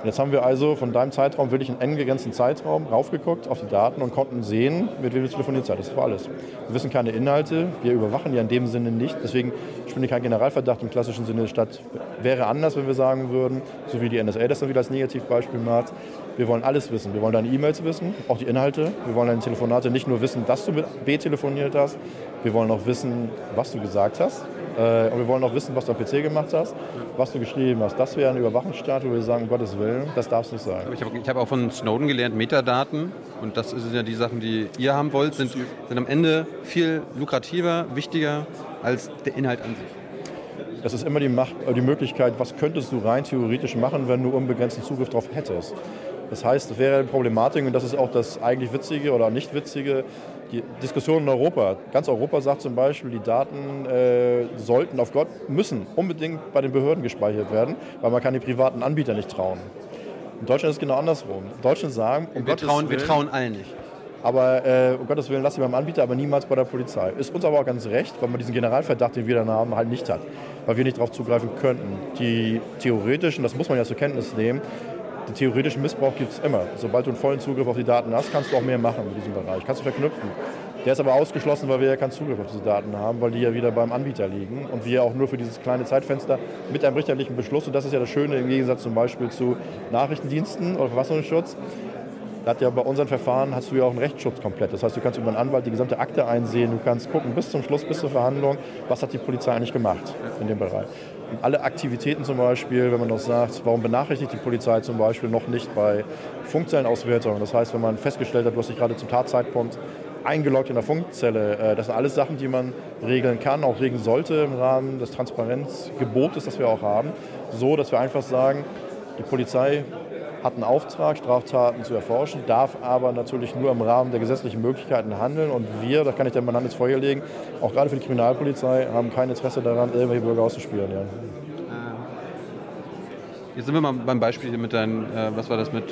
Speaker 2: Und jetzt haben wir also von deinem Zeitraum wirklich einen eng begrenzten Zeitraum raufgeguckt auf die Daten und konnten sehen, mit wem du telefoniert hast. Das war alles. Wir wissen keine Inhalte, wir überwachen ja in dem Sinne nicht. Deswegen spielt kein Generalverdacht im klassischen Sinne statt. Wäre anders, wenn wir sagen würden, so wie die NSA das dann wieder als Negativbeispiel macht, wir wollen alles wissen. Wir wollen deine E-Mails wissen, auch die Inhalte. Wir wollen deine Telefonate nicht nur wissen, dass du mit B telefoniert hast, wir wollen auch wissen, was du gesagt hast. Äh, und wir wollen auch wissen, was du am PC gemacht hast, was du geschrieben hast. Das wäre ein Überwachungsstaat, wo wir sagen, um Gottes Willen, das darf es nicht sein.
Speaker 1: Ich habe hab auch von Snowden gelernt, Metadaten, und das sind ja die Sachen, die ihr haben wollt, sind, sind am Ende viel lukrativer, wichtiger als der Inhalt an sich.
Speaker 2: Das ist immer die, Macht, äh, die Möglichkeit, was könntest du rein theoretisch machen, wenn du unbegrenzten Zugriff darauf hättest. Das heißt, das wäre eine Problematik und das ist auch das eigentlich Witzige oder nicht Witzige, die Diskussion in Europa. Ganz Europa sagt zum Beispiel, die Daten äh, sollten auf Gott, müssen unbedingt bei den Behörden gespeichert werden, weil man kann die privaten Anbieter nicht trauen. In Deutschland ist es genau andersrum. Deutschland sagen,
Speaker 1: um wir, trauen, Willen, wir trauen allen nicht.
Speaker 2: Aber äh, um Gottes Willen, lass sie beim Anbieter, aber niemals bei der Polizei. Ist uns aber auch ganz recht, weil man diesen Generalverdacht, den wir dann haben, halt nicht hat. Weil wir nicht darauf zugreifen könnten. Die theoretischen, das muss man ja zur Kenntnis nehmen, den theoretischen Missbrauch gibt es immer. Sobald du einen vollen Zugriff auf die Daten hast, kannst du auch mehr machen in diesem Bereich. Kannst du verknüpfen. Der ist aber ausgeschlossen, weil wir ja keinen Zugriff auf diese Daten haben, weil die ja wieder beim Anbieter liegen und wir auch nur für dieses kleine Zeitfenster mit einem richterlichen Beschluss, und das ist ja das Schöne im Gegensatz zum Beispiel zu Nachrichtendiensten oder Verfassungsschutz, hat ja bei unseren Verfahren hast du ja auch einen Rechtsschutz komplett. Das heißt, du kannst über einen Anwalt die gesamte Akte einsehen, du kannst gucken bis zum Schluss, bis zur Verhandlung, was hat die Polizei eigentlich gemacht in dem Bereich. Alle Aktivitäten zum Beispiel, wenn man noch sagt, warum benachrichtigt die Polizei zum Beispiel noch nicht bei Funkzellenauswertungen. Das heißt, wenn man festgestellt hat, du hast dich gerade zum Tatzeitpunkt eingeloggt in der Funkzelle. Äh, das sind alles Sachen, die man regeln kann, auch regeln sollte im Rahmen des Transparenzgebotes, das wir auch haben. So, dass wir einfach sagen, die Polizei hat einen Auftrag, Straftaten zu erforschen, darf aber natürlich nur im Rahmen der gesetzlichen Möglichkeiten handeln. Und wir, da kann ich mal Hand ins Feuer legen, auch gerade für die Kriminalpolizei, haben kein Interesse daran, irgendwelche Bürger auszuspielen. Ja.
Speaker 1: Jetzt sind wir mal beim Beispiel mit deinem, äh, was war das mit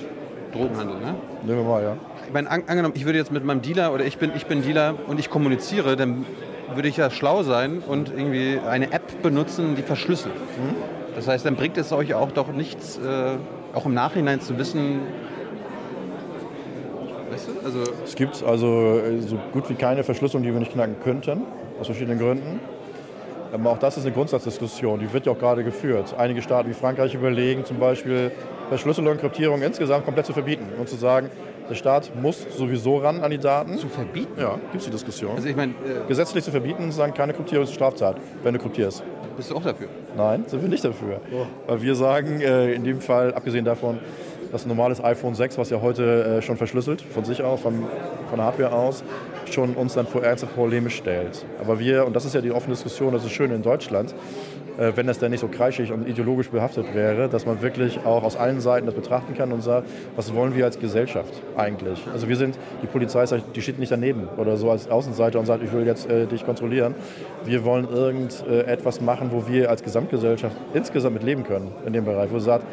Speaker 1: Drogenhandel, ne?
Speaker 2: Nehmen wir mal, ja.
Speaker 1: Ich meine, an, angenommen, ich würde jetzt mit meinem Dealer oder ich bin, ich bin Dealer und ich kommuniziere, dann würde ich ja schlau sein und irgendwie eine App benutzen, die verschlüsselt. Mhm Das heißt, dann bringt es euch auch doch nichts, äh, auch im Nachhinein zu wissen,
Speaker 2: weißt du? Also es gibt also äh, so gut wie keine Verschlüsselung, die wir nicht knacken könnten, aus verschiedenen Gründen. Aber auch das ist eine Grundsatzdiskussion, die wird ja auch gerade geführt. Einige Staaten wie Frankreich überlegen zum Beispiel, Verschlüsselung und Kryptierung insgesamt komplett zu verbieten und zu sagen, der Staat muss sowieso ran an die Daten.
Speaker 1: Zu verbieten?
Speaker 2: Ja, gibt es die Diskussion.
Speaker 1: Also ich mein, äh
Speaker 2: Gesetzlich zu verbieten und zu sagen, keine Kryptierung ist Straftat, wenn du kryptierst.
Speaker 1: Bist du auch dafür?
Speaker 2: Nein, sind wir nicht dafür. Oh. Weil wir sagen, äh, in dem Fall, abgesehen davon, dass ein normales iPhone 6, was ja heute äh, schon verschlüsselt, von sich aus, von, von der Hardware aus, schon uns dann vor ernste Probleme stellt. Aber wir, und das ist ja die offene Diskussion, das ist schön in Deutschland, wenn das dann nicht so kreischig und ideologisch behaftet wäre, dass man wirklich auch aus allen Seiten das betrachten kann und sagt, was wollen wir als Gesellschaft eigentlich? Also wir sind, die Polizei die steht nicht daneben oder so als Außenseiter und sagt, ich will jetzt äh, dich kontrollieren. Wir wollen irgendetwas äh, machen, wo wir als Gesamtgesellschaft insgesamt mit leben können in dem Bereich, wo sagt,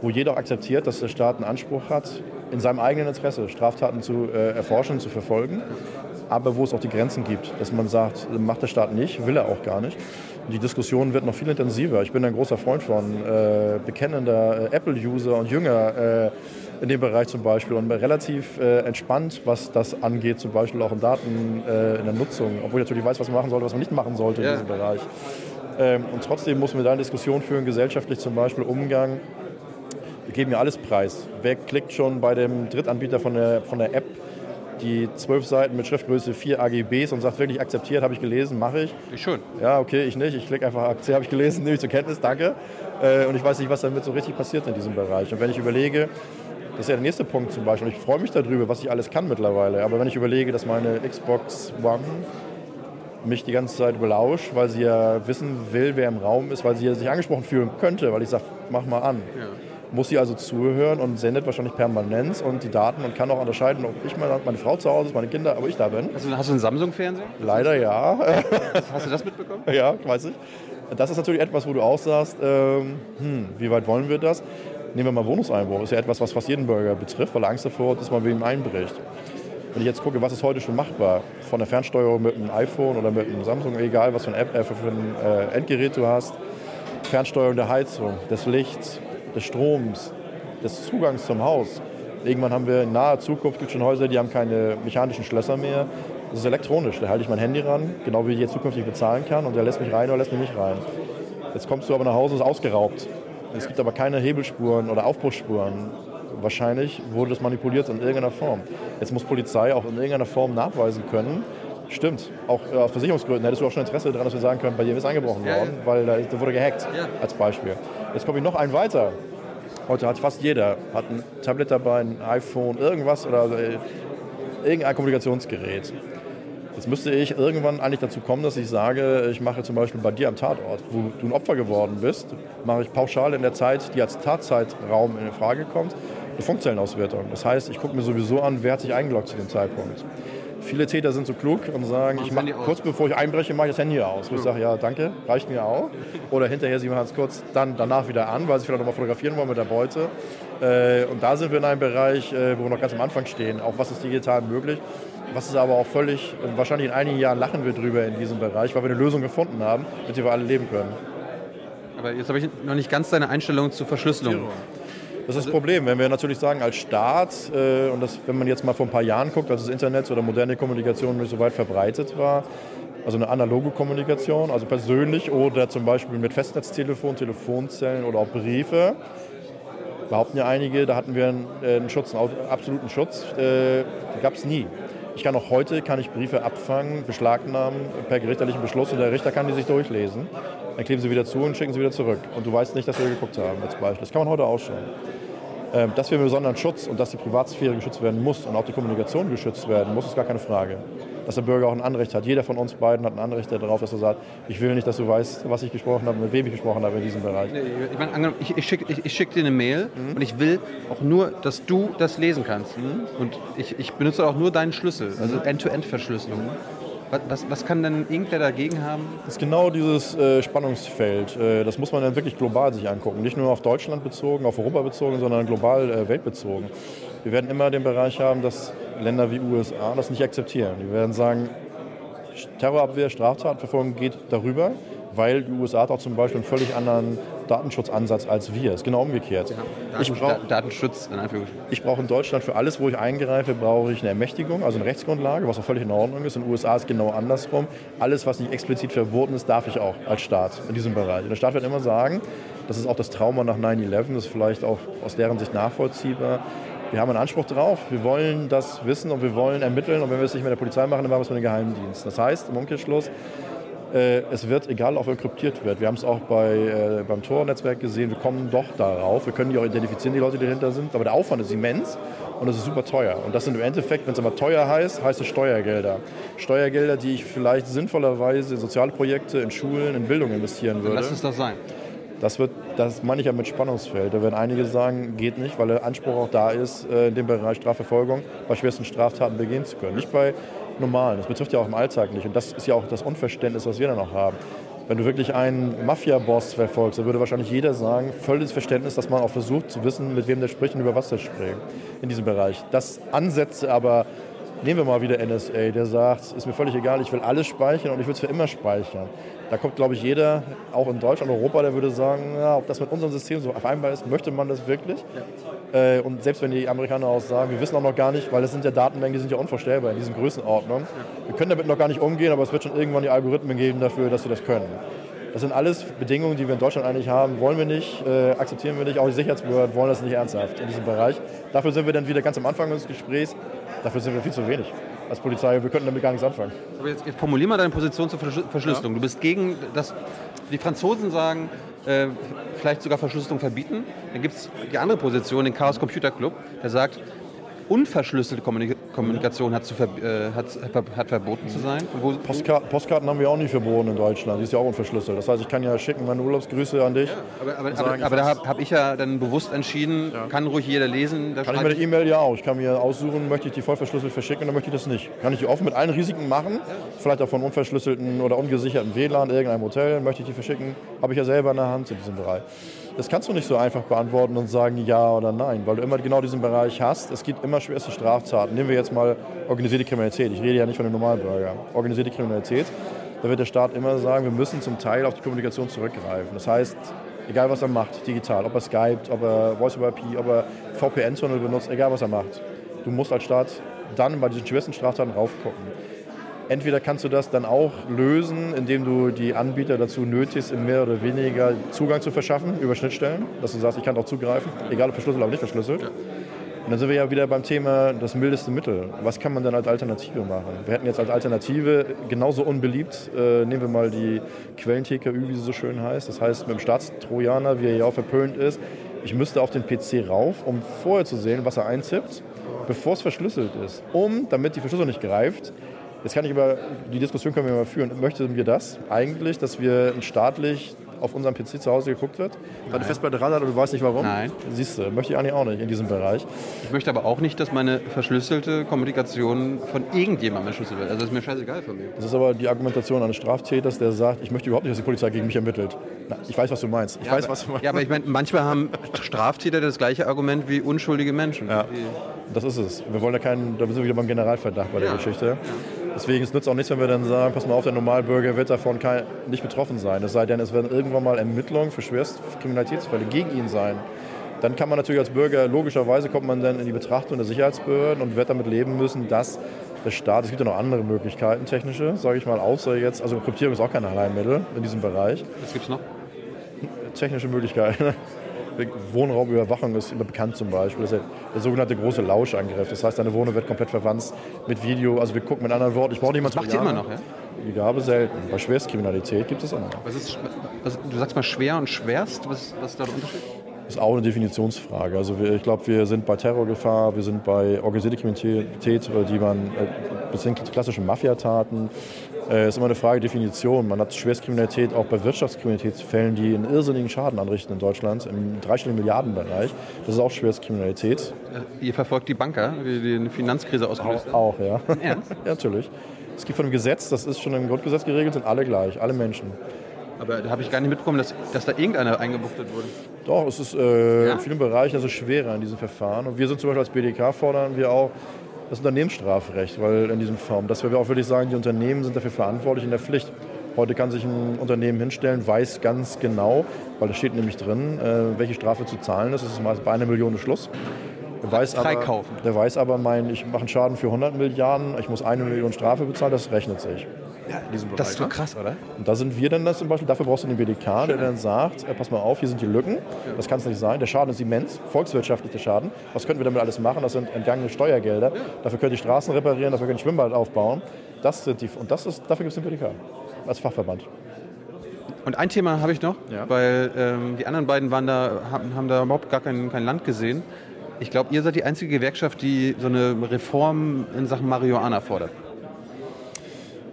Speaker 2: wo jeder akzeptiert, dass der Staat einen Anspruch hat, in seinem eigenen Interesse Straftaten zu äh, erforschen, zu verfolgen, aber wo es auch die Grenzen gibt, dass man sagt, macht der Staat nicht, will er auch gar nicht. Die Diskussion wird noch viel intensiver. Ich bin ein großer Freund von äh, bekennender äh, Apple-User und Jünger äh, in dem Bereich zum Beispiel und relativ äh, entspannt, was das angeht, zum Beispiel auch in Daten äh, in der Nutzung, obwohl ich natürlich weiß, was man machen sollte, was man nicht machen sollte in diesem Bereich. Ähm, und trotzdem muss man da eine Diskussion führen, gesellschaftlich zum Beispiel Umgang. Wir geben ja alles preis. Wer klickt schon bei dem Drittanbieter von der, von der App die zwölf Seiten mit Schriftgröße 4 AGBs und sagt wirklich akzeptiert, habe ich gelesen, mache ich.
Speaker 1: Ich schon.
Speaker 2: Ja, okay, ich nicht. Ich klicke einfach akzeptiert, habe ich gelesen, nehme ich zur Kenntnis, danke. Äh, und ich weiß nicht, was damit so richtig passiert in diesem Bereich. Und wenn ich überlege, das ist ja der nächste Punkt zum Beispiel. Und ich freue mich darüber, was ich alles kann mittlerweile. Aber wenn ich überlege, dass meine Xbox One mich die ganze Zeit belauscht, weil sie ja wissen will, wer im Raum ist, weil sie sich angesprochen fühlen könnte, weil ich sage, mach mal an. Ja muss sie also zuhören und sendet wahrscheinlich permanent und die Daten und kann auch unterscheiden, ob ich meine, meine Frau zu Hause ist, meine Kinder, aber ich da bin.
Speaker 1: Also, hast du einen Samsung-Fernseher?
Speaker 2: Leider ja.
Speaker 1: Hast du das mitbekommen?
Speaker 2: Ja, weiß ich. Das ist natürlich etwas, wo du auch sagst, ähm, hm, wie weit wollen wir das? Nehmen wir mal Wohnungseinbruch. Das ist ja etwas, was fast jeden Bürger betrifft, weil er Angst davor hat, dass man wem einbricht. Wenn ich jetzt gucke, was ist heute schon machbar, von der Fernsteuerung mit einem iPhone oder mit einem Samsung, egal was für ein, App, äh, für ein äh, Endgerät du hast, Fernsteuerung der Heizung, des Lichts, des Stroms, des Zugangs zum Haus. Irgendwann haben wir in naher Zukunft gibt schon Häuser, die haben keine mechanischen Schlösser mehr. Das ist elektronisch. Da halte ich mein Handy ran, genau wie ich jetzt zukünftig bezahlen kann, und der lässt mich rein oder lässt mich nicht rein. Jetzt kommst du aber nach Hause, ist ausgeraubt. Es gibt aber keine Hebelspuren oder Aufbruchsspuren. Wahrscheinlich wurde das manipuliert in irgendeiner Form. Jetzt muss Polizei auch in irgendeiner Form nachweisen können, Stimmt. Auch äh, aus Versicherungsgründen hättest du auch schon Interesse daran, dass wir sagen können, bei dir ist eingebrochen ja, worden, ja. weil da, da, wurde gehackt, ja. als Beispiel. Jetzt komme ich noch einen weiter. Heute hat fast jeder hat ein Tablet dabei, ein iPhone, irgendwas oder äh, irgendein Kommunikationsgerät. Jetzt müsste ich irgendwann eigentlich dazu kommen, dass ich sage, ich mache zum Beispiel bei dir am Tatort, wo du ein Opfer geworden bist, mache ich pauschal in der Zeit, die als Tatzeitraum in Frage kommt, eine Funkzellenauswertung. Das heißt, ich gucke mir sowieso an, wer hat sich eingeloggt zu dem Zeitpunkt. Viele Täter sind so klug und sagen, ich mache kurz bevor ich einbreche, mache ich das Handy aus. Wo ich sage, ja, danke, reicht mir auch. Oder hinterher, sie machen es kurz dann danach wieder an, weil sie vielleicht nochmal fotografieren wollen mit der Beute. Äh, und da sind wir in einem Bereich, äh, wo wir noch ganz am Anfang stehen. Auch was ist digital möglich? Was ist aber auch völlig, wahrscheinlich in einigen Jahren lachen wir drüber in diesem Bereich, weil wir eine Lösung gefunden haben, mit der wir alle leben können.
Speaker 1: Aber jetzt habe ich noch nicht ganz deine Einstellung zur Verschlüsselung.
Speaker 2: Das ist das Problem, wenn wir natürlich sagen, als Staat, äh, und das, wenn man jetzt mal vor ein paar Jahren guckt, als das Internet oder moderne Kommunikation nicht so weit verbreitet war, also eine analoge Kommunikation, also persönlich oder zum Beispiel mit Festnetztelefon, Telefonzellen oder auch Briefe, behaupten ja einige, da hatten wir einen, äh, einen Schutz, einen absoluten Schutz, äh, gab es nie. Ich kann auch heute kann ich Briefe abfangen, beschlagnahmen per gerichtlichen Beschluss und der Richter kann die sich durchlesen. Dann kleben sie wieder zu und schicken sie wieder zurück. Und du weißt nicht, dass wir geguckt haben als Beispiel. Das kann man heute auch schon. Ähm, dass wir einen besonderen Schutz und dass die Privatsphäre geschützt werden muss und auch die Kommunikation geschützt werden muss, ist gar keine Frage. Dass der Bürger auch ein Anrecht hat. Jeder von uns beiden hat ein Anrecht darauf, dass er sagt, ich will nicht, dass du weißt, was ich gesprochen habe, mit wem ich gesprochen habe in diesem Bereich.
Speaker 1: Ich, meine, ich, ich schicke schick dir eine Mail mhm. und ich will auch nur, dass du das lesen kannst. Mhm. Und ich, ich benutze auch nur deinen Schlüssel, also End-to-End-Verschlüsselung. Mhm. Was, was, kann denn irgendwer dagegen haben?
Speaker 2: Das ist genau dieses äh, Spannungsfeld. Äh, das muss man dann wirklich global sich angucken. Nicht nur auf Deutschland bezogen, auf Europa bezogen, sondern global äh, weltbezogen. Wir werden immer den Bereich haben, dass Länder wie USA das nicht akzeptieren. Die werden sagen, Terrorabwehr, Straftatverfolgung geht darüber. weil die USA auch zum Beispiel einen völlig anderen Datenschutzansatz als wir. Es ist genau umgekehrt.
Speaker 1: Ja, ich brauch, Datenschutz in Anführungsstrichen.
Speaker 2: Ich brauche in Deutschland für alles, wo ich eingreife, brauche ich eine Ermächtigung, also eine Rechtsgrundlage, was auch völlig in Ordnung ist. In den USA ist es genau andersrum. Alles, was nicht explizit verboten ist, darf ich auch als Staat in diesem Bereich. Und der Staat wird immer sagen, das ist auch das Trauma nach 9-11, das ist vielleicht auch aus deren Sicht nachvollziehbar. Wir haben einen Anspruch drauf, wir wollen das wissen und wir wollen ermitteln und wenn wir es nicht mit der Polizei machen, dann machen wir es mit dem Geheimdienst. Das heißt, im Umkehrschluss, es wird, egal ob er kryptiert wird, wir haben es auch bei, äh, beim Tor-Netzwerk gesehen, wir kommen doch darauf, wir können die auch identifizieren, die Leute, die dahinter sind, aber der Aufwand ist immens und es ist super teuer. Und das sind im Endeffekt, wenn es aber teuer heißt, heißt es Steuergelder. Steuergelder, die ich vielleicht sinnvollerweise in soziale Projekte, in Schulen, in Bildung investieren würde.
Speaker 1: Lass es doch sein.
Speaker 2: Das, wird, das meine ich ja mit Spannungsfeld. Da werden einige sagen, geht nicht, weil der Anspruch auch da ist, äh, in dem Bereich Strafverfolgung bei schwersten Straftaten begehen zu können. Nicht bei normalen. Das betrifft ja auch im Alltag nicht. Und das ist ja auch das Unverständnis, was wir dann auch haben. Wenn du wirklich einen Mafia-Boss verfolgst, dann würde wahrscheinlich jeder sagen, völliges Verständnis, dass man auch versucht zu wissen, mit wem der spricht und über was der spricht in diesem Bereich. Das Ansätze aber Nehmen wir mal wieder NSA, der sagt, ist mir völlig egal, ich will alles speichern und ich will es für immer speichern. Da kommt, glaube ich, jeder, auch in Deutschland, Europa, der würde sagen, ja, ob das mit unserem System so vereinbar ist, möchte man das wirklich? Ja. Äh, und selbst wenn die Amerikaner auch sagen, wir wissen auch noch gar nicht, weil das sind ja Datenmengen, die sind ja unvorstellbar in diesen Größenordnungen. Wir können damit noch gar nicht umgehen, aber es wird schon irgendwann die Algorithmen geben dafür, dass wir das können. Das sind alles Bedingungen, die wir in Deutschland eigentlich haben. Wollen wir nicht, äh, akzeptieren wir nicht. Auch die Sicherheitsbehörden wollen das nicht ernsthaft in diesem Bereich. Dafür sind wir dann wieder ganz am Anfang des Gesprächs. Dafür sind wir viel zu wenig als Polizei. Wir könnten damit gar nichts anfangen.
Speaker 1: Aber jetzt, jetzt formulier mal deine Position zur Verschlüsselung. Ja. Du bist gegen das. Die Franzosen sagen, äh, vielleicht sogar Verschlüsselung verbieten. Dann gibt es die andere Position, den Chaos Computer Club, der sagt, unverschlüsselte Kommunikation hat, zu ver äh, hat, hat, verboten zu sein.
Speaker 2: Postkarten, Postkarten haben wir auch nicht verboten in Deutschland. Die ist ja auch unverschlüsselt. Das heißt, ich kann ja schicken meine Urlaubsgrüße an dich. Ja,
Speaker 1: aber, aber, sagen, aber, aber da habe hab ich ja dann bewusst entschieden, ja. kann ruhig jeder lesen.
Speaker 2: Kann ich der E-Mail ja auch. Ich kann mir aussuchen, möchte ich die voll verschlüsselt verschicken oder möchte ich das nicht. Kann ich die offen mit allen Risiken machen. Vielleicht auch von unverschlüsselten oder ungesicherten WLAN, irgendeinem Hotel, möchte ich die verschicken. Habe ich ja selber in der Hand in diesem Bereich. Das kannst du nicht so einfach beantworten und sagen ja oder nein, weil du immer genau diesen Bereich hast. Es gibt immer schwerste Straftaten. Nehmen wir jetzt mal organisierte Kriminalität. Ich rede ja nicht von den Normalbürger. Organisierte Kriminalität. Da wird der Staat immer sagen, wir müssen zum Teil auf die Kommunikation zurückgreifen. Das heißt, egal was er macht, digital, ob er Skype, ob er Voice over IP, ob er VPN-Tunnel benutzt, egal was er macht. Du musst als Staat dann bei diesen schwersten Straftaten raufgucken. Entweder kannst du das dann auch lösen, indem du die Anbieter dazu nötigst, in mehr oder weniger Zugang zu verschaffen über Schnittstellen, dass du sagst, ich kann auch zugreifen, egal ob verschlüsselt oder nicht verschlüsselt. Ja. Und dann sind wir ja wieder beim Thema das mildeste Mittel. Was kann man denn als Alternative machen? Wir hätten jetzt als Alternative genauso unbeliebt, äh, nehmen wir mal die Quellen-TKÜ, wie sie so schön heißt. Das heißt, mit dem Staatstrojaner, wie er ja auch verpönt ist, ich müsste auf den PC rauf, um vorher zu sehen, was er eintippt, bevor es verschlüsselt ist. Um, damit die Verschlüsselung nicht greift, Jetzt kann ich aber, die Diskussion können wir mal führen. Möchten wir das eigentlich, dass wir staatlich auf unserem PC zu Hause geguckt wird? Weil die Festplatte ran hat und du weißt nicht warum?
Speaker 1: Nein.
Speaker 2: Siehst du, möchte ich eigentlich auch nicht in diesem Bereich.
Speaker 1: Ich möchte aber auch nicht, dass meine verschlüsselte Kommunikation von irgendjemandem verschlüsselt wird. Also das ist mir scheißegal von mir.
Speaker 2: Das ist aber die Argumentation eines Straftäters, der sagt, ich möchte überhaupt nicht, dass die Polizei gegen mich ermittelt. Na, ich weiß, was du meinst. Ich
Speaker 1: ja,
Speaker 2: weiß,
Speaker 1: aber,
Speaker 2: was du meinst.
Speaker 1: Ja, aber ich meine, manchmal haben Straftäter das gleiche Argument wie unschuldige Menschen.
Speaker 2: Ja, das ist es. Wir wollen ja keinen, da sind wir wieder beim Generalverdacht bei der ja. Geschichte. Ja. Deswegen es nützt auch nichts, wenn wir dann sagen, pass mal auf, der Normalbürger wird davon kein, nicht betroffen sein. Es sei denn, es werden irgendwann mal Ermittlungen für Schwerstkriminalitätsfälle gegen ihn sein. Dann kann man natürlich als Bürger, logischerweise kommt man dann in die Betrachtung der Sicherheitsbehörden und wird damit leben müssen, dass der Staat, es gibt ja noch andere Möglichkeiten, technische, sage ich mal, außer jetzt, also Kryptierung ist auch kein Alleinmittel in diesem Bereich.
Speaker 1: Was gibt es noch?
Speaker 2: Technische Möglichkeiten. Wohnraumüberwachung ist immer bekannt zum Beispiel. Das ist der, sogenannte große Lauschangriff. Das heißt, deine Wohnung wird komplett verwandt mit Video. Also wir gucken mit anderen Worten, ich brauche niemanden.
Speaker 1: Das macht ihr immer noch, ja?
Speaker 2: Die Gabe selten. Bei Schwerstkriminalität gibt es immer.
Speaker 1: Was ist, was, du sagst mal schwer und schwerst. Was, was ist da der Unterschied?
Speaker 2: Das ist auch eine Definitionsfrage. Also wir, ich glaube, wir sind bei Terrorgefahr, wir sind bei organisierter Kriminalität, die man, äh, das sind klassische Mafiataten, äh, ist immer eine Frage der Definition. Man hat Schwerstkriminalität auch bei Wirtschaftskriminalitätsfällen, die einen irrsinnigen Schaden anrichten in Deutschland, im dreistelligen Milliardenbereich. Das ist auch Schwerstkriminalität.
Speaker 1: Äh, ihr verfolgt die Banker, die die Finanzkrise ausgelöst
Speaker 2: haben? Auch, ja. Ernst? ja, natürlich. Es gibt von einem Gesetz, das ist schon im Grundgesetz geregelt, sind alle gleich, alle Menschen.
Speaker 1: Aber da habe ich gar nicht mitbekommen, dass, dass da irgendeiner eingebuchtet wurde.
Speaker 2: Doch, es ist äh, ja? in vielen Bereichen also schwerer in diesem Verfahren. Und wir sind zum Beispiel als BDK fordern wir auch das Unternehmensstrafrecht, weil in diesem Form, dass wir auch wirklich sagen, die Unternehmen sind dafür verantwortlich in der Pflicht. Heute kann sich ein Unternehmen hinstellen, weiß ganz genau, weil da steht nämlich drin, äh, welche Strafe zu zahlen ist. Das ist meist bei einer Million Schluss. Der weiß, aber, der weiß aber, mein, ich mache einen Schaden für 100 Milliarden, ich muss eine Million Strafe bezahlen, das rechnet sich.
Speaker 1: Ja, Bereich, das ist doch ne? krass, oder?
Speaker 2: Und da sind wir dann das zum Beispiel, dafür brauchst du den BDK, der dann sagt, äh, pass mal auf, hier sind die Lücken, das kann es nicht sein, der Schaden ist immens, volkswirtschaftlicher Schaden, was können wir damit alles machen, das sind entgangene Steuergelder, dafür können die Straßen reparieren, dafür können Schwimmbad aufbauen, das sind die, und das ist, dafür gibt es den BDK als Fachverband.
Speaker 1: Und ein Thema habe ich noch, ja. weil ähm, die anderen beiden waren da, haben, haben da überhaupt gar kein, kein Land gesehen. Ich glaube, ihr seid die einzige Gewerkschaft, die so eine Reform in Sachen Marihuana fordert.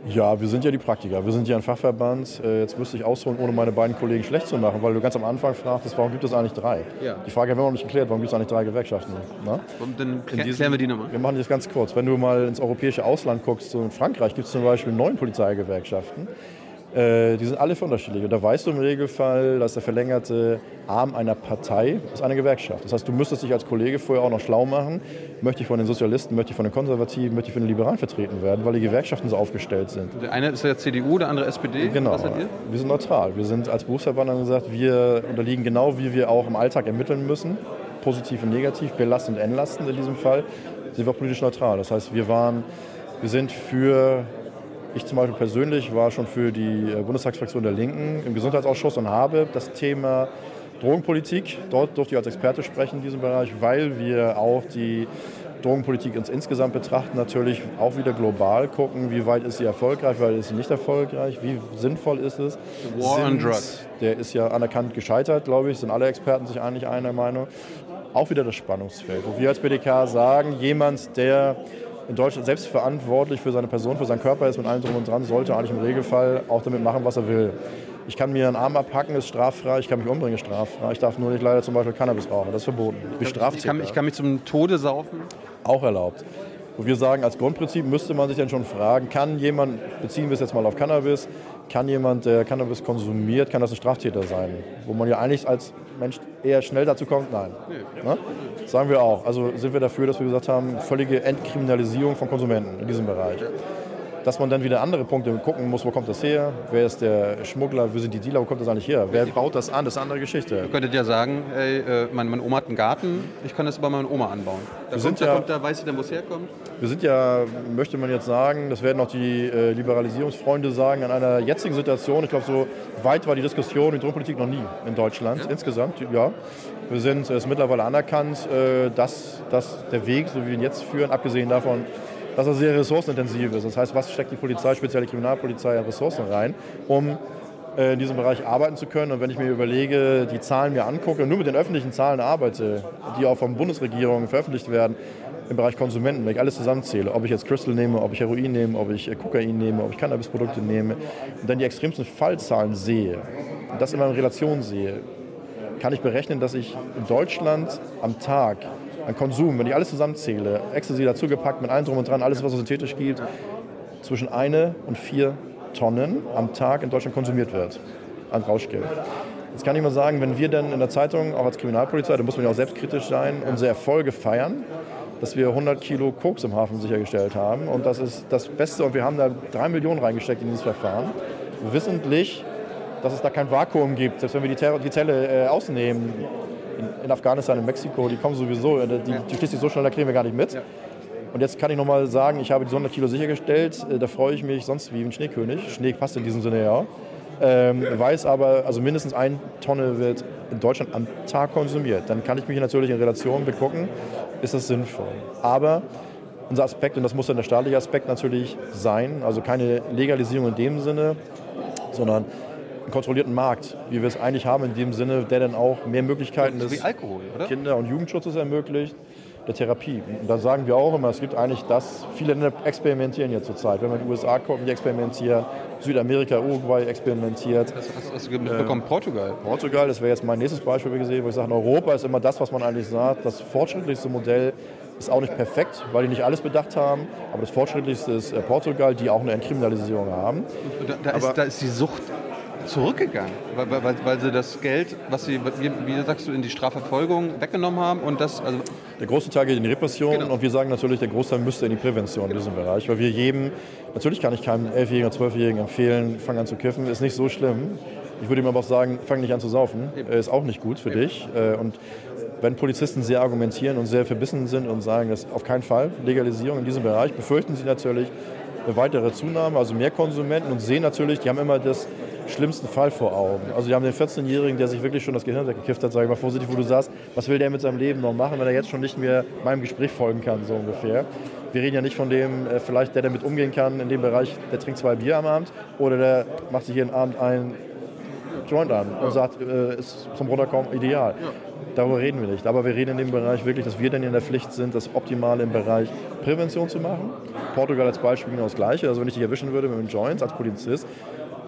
Speaker 2: Ja, wir sind ja die Praktiker. Wir sind ja ein Fachverband. Äh, jetzt müsste ich ausholen, ohne meine beiden Kollegen schlecht zu machen, weil du ganz am Anfang fragtest, warum gibt es eigentlich drei? Ja. Die Frage haben wir noch nicht geklärt, warum gibt es eigentlich drei Gewerkschaften?
Speaker 1: Na? Und dann klären wir die nochmal.
Speaker 2: Wir machen das ganz kurz. Wenn du mal ins europäische Ausland guckst, so in Frankreich gibt es zum Beispiel neun Polizeigewerkschaften. Äh, die sind alle unterschiedlich. Und da weißt du im Regelfall, dass der verlängerte Arm einer Partei ist eine Gewerkschaft. Das heißt, du müsstest dich als Kollege vorher auch noch schlau machen. Möchte ich von den Sozialisten, möchte ich von den Konservativen, möchte ich von den Liberalen vertreten werden, weil die Gewerkschaften so aufgestellt sind.
Speaker 1: Der eine ist der CDU, der andere SPD.
Speaker 2: Genau. Wir sind neutral. Wir sind als Berufsverband haben gesagt, wir unterliegen genau, wie wir auch im Alltag ermitteln müssen. Positiv und negativ, belastend und entlastend in diesem Fall, sind wir politisch neutral. Das heißt, wir waren, wir sind für ich zum Beispiel persönlich war schon für die äh, Bundestagsfraktion der Linken im Gesundheitsausschuss und habe das Thema Drogenpolitik, dort durfte ich als Experte sprechen in diesem Bereich, weil wir auch die Drogenpolitik uns insgesamt betrachten, natürlich auch wieder global gucken, wie weit ist sie erfolgreich, wie weit ist sie nicht erfolgreich, wie sinnvoll ist es.
Speaker 1: War Sind, on Drugs.
Speaker 2: Der ist ja anerkannt gescheitert, glaube ich, sind alle Experten sich eigentlich einer Meinung. Auch wieder das Spannungsfeld, wo wir als BDK sagen, jemand, der in Deutschland selbst verantwortlich für seine Person, für seinen Körper ist mit allem drum und dran, sollte eigentlich im Regelfall auch damit machen, was er will. Ich kann mir einen Arm abhacken, ist straffrei. Ich kann mich umbringen, ist straffrei. Ich darf nur nicht leider zum Beispiel Cannabis rauchen. Das ist verboten.
Speaker 1: Ich, ich, kann, ich kann mich zum Tode saufen?
Speaker 2: Auch erlaubt. Und wir sagen, als Grundprinzip müsste man sich dann schon fragen, kann jemand, beziehen wir es jetzt mal auf Cannabis, kann jemand, der Cannabis konsumiert, kann das ein Straftäter sein? Wo man ja eigentlich als Mensch eher schnell dazu kommt, nein. Nee. Ne? Sagen wir auch. Also sind wir dafür, dass wir gesagt haben, völlige Entkriminalisierung von Konsumenten in diesem Bereich dass man dann wieder andere Punkte gucken muss, wo kommt das her, wer ist der Schmuggler, wo sind die Dealer, wo kommt das eigentlich her, wer baut das an, das ist eine andere Geschichte.
Speaker 1: Ihr könntet ja sagen, ey, äh, meine, meine, Oma hat einen Garten, ich kann das bei meiner Oma anbauen. Da, wir kommt, da, ja, kommt, da weiß ich dann, wo es herkommt.
Speaker 2: Wir sind ja, möchte man jetzt sagen, das werden auch die äh, Liberalisierungsfreunde sagen, an einer jetzigen Situation, ich glaube, so weit war die Diskussion in Drogenpolitik noch nie in Deutschland, ja? insgesamt, ja. Wir sind, es ist mittlerweile anerkannt, äh, dass, dass der Weg, so wie wir ihn jetzt führen, abgesehen davon, dass er sehr ressourcenintensiv ist. Das heißt, was steckt die Polizei, speziell die Kriminalpolizei, an Ressourcen rein, um äh, in diesem Bereich arbeiten zu können. Und wenn ich mir überlege, die Zahlen mir angucke und nur mit den öffentlichen Zahlen arbeite, die auch von Bundesregierungen veröffentlicht werden, im Bereich Konsumenten, wenn ich alles zusammenzähle, ob ich jetzt Crystal nehme, ob ich Heroin nehme, ob ich äh, Kokain nehme, ob ich Cannabisprodukte nehme, und dann die extremsten Fallzahlen sehe das immer in Relation sehe, kann ich berechnen, dass ich in Deutschland am Tag an Konsum, wenn ich alles zusammenzähle, Ecstasy dazugepackt mit allem drum und dran, alles, was es synthetisch gibt, zwischen eine und vier Tonnen am Tag in Deutschland konsumiert wird an Rauschgeld. Jetzt kann ich mal sagen, wenn wir dann in der Zeitung, auch als Kriminalpolizei, da muss man ja auch selbstkritisch sein, unsere Erfolge feiern, dass wir 100 Kilo Koks im Hafen sichergestellt haben und das ist das Beste und wir haben da drei Millionen reingesteckt in dieses Verfahren, wissentlich, dass es da kein Vakuum gibt, selbst wenn wir die, die Zelle äh, ausnehmen, in, in, Afghanistan, in Mexiko, die kommen sowieso, äh, die, die schließt sich so schnell, da kriegen wir gar nicht mit. Ja. Und jetzt kann ich nochmal sagen, ich habe die 100 Kilo sichergestellt. Äh, da freue ich mich sonst wie ein Schneekönig. Schnee passt in diesem Sinne ja. Ähm, weiß aber, also mindestens eine Tonne wird in Deutschland am Tag konsumiert. Dann kann ich mich natürlich in Relation begucken, ist das sinnvoll. Aber unser Aspekt, und das muss dann der staatliche Aspekt natürlich sein, also keine Legalisierung in dem Sinne, sondern einen kontrollierten Markt, wie wir es eigentlich haben, in dem Sinne, der dann auch mehr Möglichkeiten
Speaker 1: des Alkohol,
Speaker 2: Kinder- und Jugendschutzes ermöglicht, der Therapie. Und da sagen wir auch immer, es gibt eigentlich das, viele Länder experimentieren jetzt zurzeit. Wenn man in die USA guckt, die experimentieren, Südamerika, Uruguay experimentiert.
Speaker 1: Hast, hast, hast du mitbekommen, äh, Portugal?
Speaker 2: Portugal, das wäre jetzt mein nächstes Beispiel gesehen, wo ich sage, in Europa ist immer das, was man eigentlich sagt, das fortschrittlichste Modell ist auch nicht perfekt, weil die nicht alles bedacht haben. Aber das fortschrittlichste ist äh, Portugal, die auch eine Entkriminalisierung haben.
Speaker 1: Da, da, ist, da, ist, die Sucht zurückgegangen, weil, weil, weil, sie das Geld, was sie, wie, sagst du, in die Strafverfolgung weggenommen haben und das, also
Speaker 2: Der große Teil geht in die Repression genau. und wir sagen natürlich, der Großteil müsste in die Prävention genau. in diesem Bereich, weil wir jedem, natürlich kann ich keinem 11-Jährigen oder 12-Jährigen empfehlen, fang an zu kiffen, ist nicht so schlimm. Ich würde ihm aber auch sagen, fang nicht an zu saufen, Eben. ist auch nicht gut für Eben. dich. Äh, und wenn Polizisten sehr argumentieren und sehr verbissen sind und sagen, dass auf keinen Fall Legalisierung in diesem Bereich, befürchten sie natürlich eine weitere Zunahme, also mehr Konsumenten und sehen natürlich, die haben immer das schlimmsten Fall vor Augen. Also die haben den 14-Jährigen, der sich wirklich schon das Gehirn weggekifft hat, sag ich mal vorsichtig, wo du sagst, was will der mit seinem Leben noch machen, wenn er jetzt schon nicht mehr meinem Gespräch folgen kann, so ungefähr. Wir reden ja nicht von dem, äh, vielleicht der damit umgehen kann in dem Bereich, der trinkt zwei Bier am Abend oder der macht sich jeden Abend ein Joint an und sagt, äh, ist zum Runterkommen ideal. Darüber reden wir nicht. Aber wir reden in dem Bereich wirklich, dass wir dann in der Pflicht sind, das Optimale im Bereich Prävention zu machen. Portugal als Beispiel genau das Gleiche. Also wenn ich dich erwischen würde mit einem Joint als Polizist,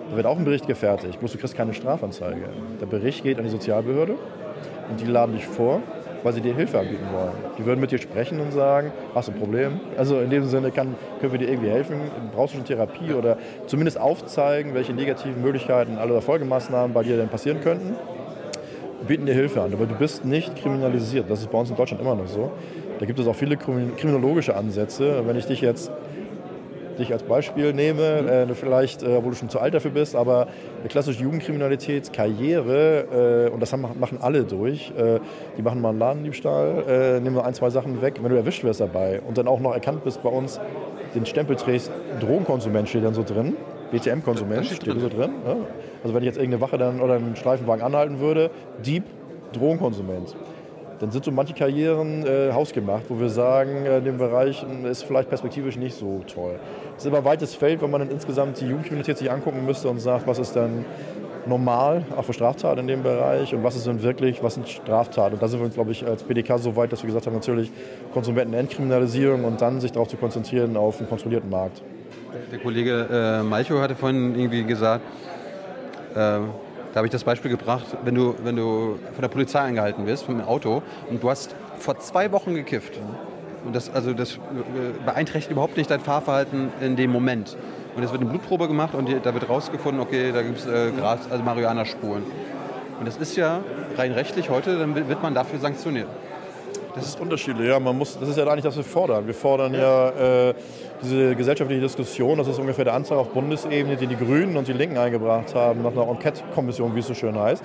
Speaker 2: da wird auch ein Bericht gefertigt, du kriegst keine Strafanzeige. Der Bericht geht an die Sozialbehörde und die laden dich vor, weil sie dir Hilfe anbieten wollen. Die würden mit dir sprechen und sagen, hast du ein Problem? Also in dem Sinne kann, können wir dir irgendwie helfen, brauchst du eine Therapie oder zumindest aufzeigen, welche negativen Möglichkeiten alle Folgemaßnahmen bei dir denn passieren könnten. Bieten dir Hilfe an, aber du bist nicht kriminalisiert. Das ist bei uns in Deutschland immer noch so. Da gibt es auch viele kriminologische Ansätze. Wenn ich dich jetzt dich als Beispiel nehme, äh, vielleicht, äh, wo du schon zu alt dafür bist, aber eine klassische Jugendkriminalität, Karriere, äh, und das haben, machen alle durch, äh, die machen mal einen Ladendiebstahl, äh, nehmen ein, zwei Sachen weg, wenn du erwischt wirst dabei und dann auch noch erkannt bist bei uns, den Stempel trägst, Drogenkonsument steht dann so drin, BTM-Konsument steht drin. so drin. Ja? Also wenn ich jetzt irgendeine Wache dann oder einen Streifenwagen anhalten würde, Dieb, Drogenkonsument dann sind so manche Karrieren äh, hausgemacht, wo wir sagen, äh, in dem Bereich äh, ist vielleicht perspektivisch nicht so toll. Es ist aber ein weites Feld, wenn man dann insgesamt die Jugendkriminalität sich angucken müsste und sagt, was ist dann normal, auch für Straftaten in dem Bereich und was ist denn wirklich, was sind Straftaten. Und da sind wir, glaube ich, als BDK so weit, dass wir gesagt haben, natürlich Konsumentenentkriminalisierung und dann sich darauf zu konzentrieren auf einen kontrollierten Markt.
Speaker 1: Der Kollege äh, Malchow hatte vorhin irgendwie gesagt, äh, da habe ich das Beispiel gebracht, wenn du, wenn du von der Polizei angehalten wirst, vom Auto, und du hast vor zwei Wochen gekifft. Und das, also das äh, beeinträchtigt überhaupt nicht dein Fahrverhalten in dem Moment. Und es wird eine Blutprobe gemacht und da wird rausgefunden, okay, da gibt es äh, Gras, also Marihuana-Spuren. Und das ist ja rein rechtlich heute, dann wird man dafür sanktioniert.
Speaker 2: Das ist unterschiedlich, ja. Man muss, das ist ja eigentlich, was wir fordern. Wir fordern ja, ja äh, diese gesellschaftliche Diskussion, das ist ungefähr der Antrag auf Bundesebene, den die Grünen und die Linken eingebracht haben, nach einer Enquete-Kommission, wie es so schön heißt.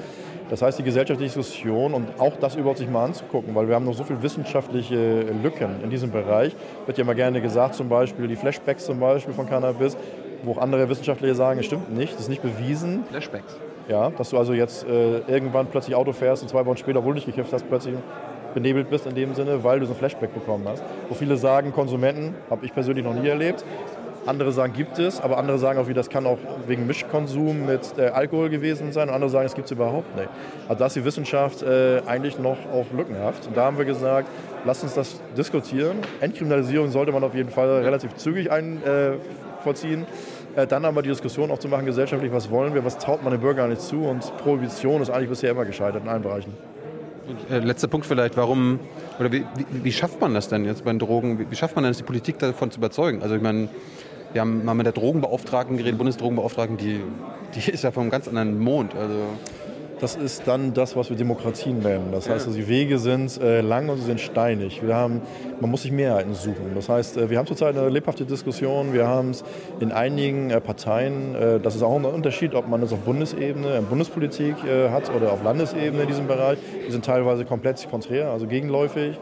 Speaker 2: Das heißt, die gesellschaftliche Diskussion und auch das überhaupt sich mal anzugucken, weil wir haben noch so viele wissenschaftliche Lücken in diesem Bereich. Wird ja immer gerne gesagt, zum Beispiel die Flashbacks zum Beispiel von Cannabis, wo auch andere Wissenschaftler sagen, es stimmt nicht, das ist nicht bewiesen.
Speaker 1: Flashbacks?
Speaker 2: Ja, dass du also jetzt äh, irgendwann plötzlich Auto fährst und zwei Wochen später, obwohl du nicht gekifft hast, plötzlich benebelt bist in dem Sinne, weil du so ein Flashback bekommen hast. Wo viele sagen, Konsumenten, habe ich persönlich noch nie erlebt. Andere sagen, gibt es, aber andere sagen auch, wie das kann auch wegen Mischkonsum mit äh, Alkohol gewesen sein. Und andere sagen, es gibt es überhaupt nicht. Also da ist die Wissenschaft äh, eigentlich noch auch lückenhaft. Und da haben wir gesagt, lasst uns das diskutieren. Entkriminalisierung sollte man auf jeden Fall relativ zügig ein, äh, vollziehen. Äh, dann aber die Diskussion auch zu machen, gesellschaftlich, was wollen wir, was traut man den Bürgern nicht zu. Und Prohibition ist eigentlich bisher immer gescheitert in allen Bereichen.
Speaker 1: Äh, letzter Punkt vielleicht, warum, oder wie, wie, wie, schafft man das denn jetzt bei den Drogen, wie, wie schafft man denn die Politik davon zu überzeugen? Also ich meine, wir haben mal mit der Drogenbeauftragten geredet, Bundesdrogenbeauftragten, die, die ist ja vom ganz anderen Mond. Also
Speaker 2: das ist dann das, was wir Demokratien nennen. Das heißt, also die Wege sind äh, lang und sie sind steinig. Wir haben, man muss sich Mehrheiten suchen. Das heißt, äh, wir haben zurzeit eine lebhafte Diskussion. Wir haben es in einigen äh, Parteien, äh, das ist auch ein Unterschied, ob man es auf Bundesebene, in Bundespolitik hat oder auf Landesebene in diesem Bereich. Die sind teilweise komplett konträr, also gegenläufig.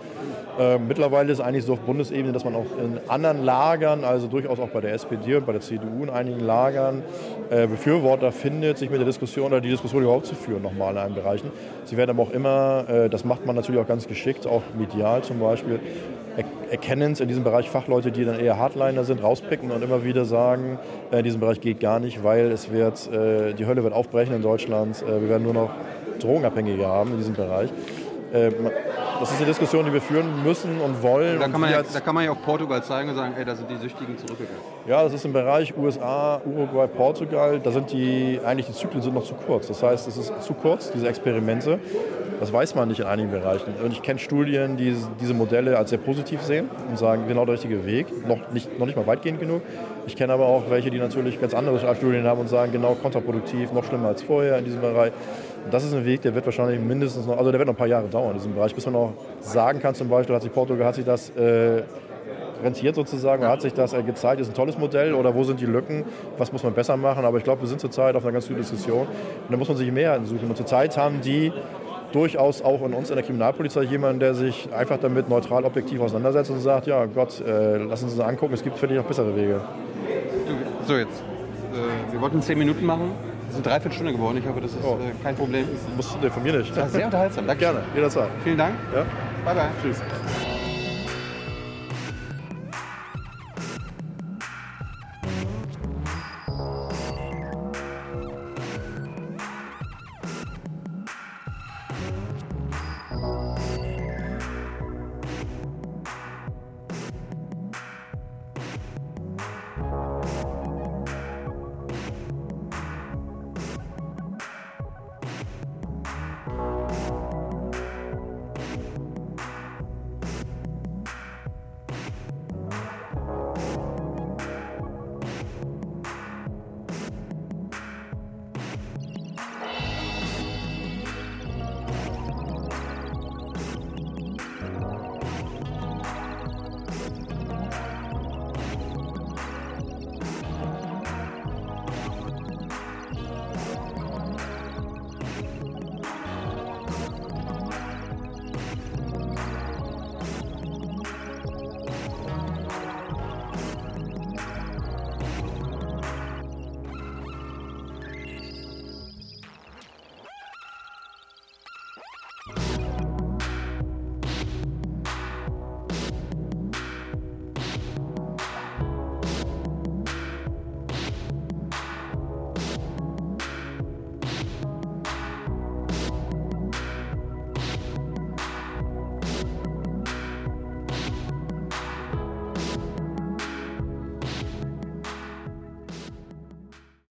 Speaker 2: Äh, mittlerweile ist es eigentlich so auf Bundesebene, dass man auch in anderen Lagern, also durchaus auch bei der SPD und bei der CDU in einigen Lagern, Befürworter findet, sich mit der Diskussion oder die Diskussion überhaupt zu führen, nochmal in allen Bereichen. Sie werden aber auch immer, äh, das macht man natürlich auch ganz geschickt, auch medial zum Beispiel, er erkennen es in diesem Bereich Fachleute, die dann eher Hardliner sind, rauspicken und immer wieder sagen, äh, in diesem Bereich geht gar nicht, weil es wird, äh, die Hölle wird aufbrechen in Deutschland, äh, wir werden nur noch Drogenabhängige haben in diesem Bereich. Das ist eine Diskussion, die wir führen müssen und wollen.
Speaker 1: Da kann, man ja, da kann man ja auch Portugal zeigen und sagen, ey, da sind die Süchtigen zurückgegangen.
Speaker 2: Ja, das ist im Bereich USA, Uruguay, Portugal. Da sind die, eigentlich die Zyklen sind noch zu kurz. Das heißt, es ist zu kurz, diese Experimente. Das weiß man nicht in einigen Bereichen. Und ich kenne Studien, die diese Modelle als sehr positiv sehen und sagen, genau der richtige Weg, noch nicht, noch nicht mal weitgehend genug. Ich kenne aber auch welche, die natürlich ganz andere Studien haben und sagen, genau kontraproduktiv, noch schlimmer als vorher in diesem Bereich. Das ist ein Weg, der wird wahrscheinlich mindestens noch, also der wird noch ein paar Jahre dauern in diesem Bereich, bis man auch sagen kann, zum Beispiel hat sich Portugal, hat sich das äh, rentiert sozusagen, ja. hat sich das äh, gezeigt, ist ein tolles Modell oder wo sind die Lücken, was muss man besser machen, aber ich glaube, wir sind zurzeit auf einer ganz guten Diskussion und da muss man sich mehr suchen und zurzeit haben die durchaus auch in uns in der Kriminalpolizei jemanden, der sich einfach damit neutral, objektiv auseinandersetzt und sagt, ja Gott, äh, lass uns das angucken, es gibt dich noch bessere Wege.
Speaker 1: So jetzt, äh, wir wollten zehn Minuten machen, sind dreiviertel Stunde geworden, ich hoffe, das ist oh. äh, kein Problem.
Speaker 2: Das musst du dir von mir nicht.
Speaker 1: Das sehr unterhaltsam,
Speaker 2: danke. Gerne, jederzeit.
Speaker 1: Vielen Dank.
Speaker 2: Ja.
Speaker 1: Bye bye.
Speaker 2: Tschüss.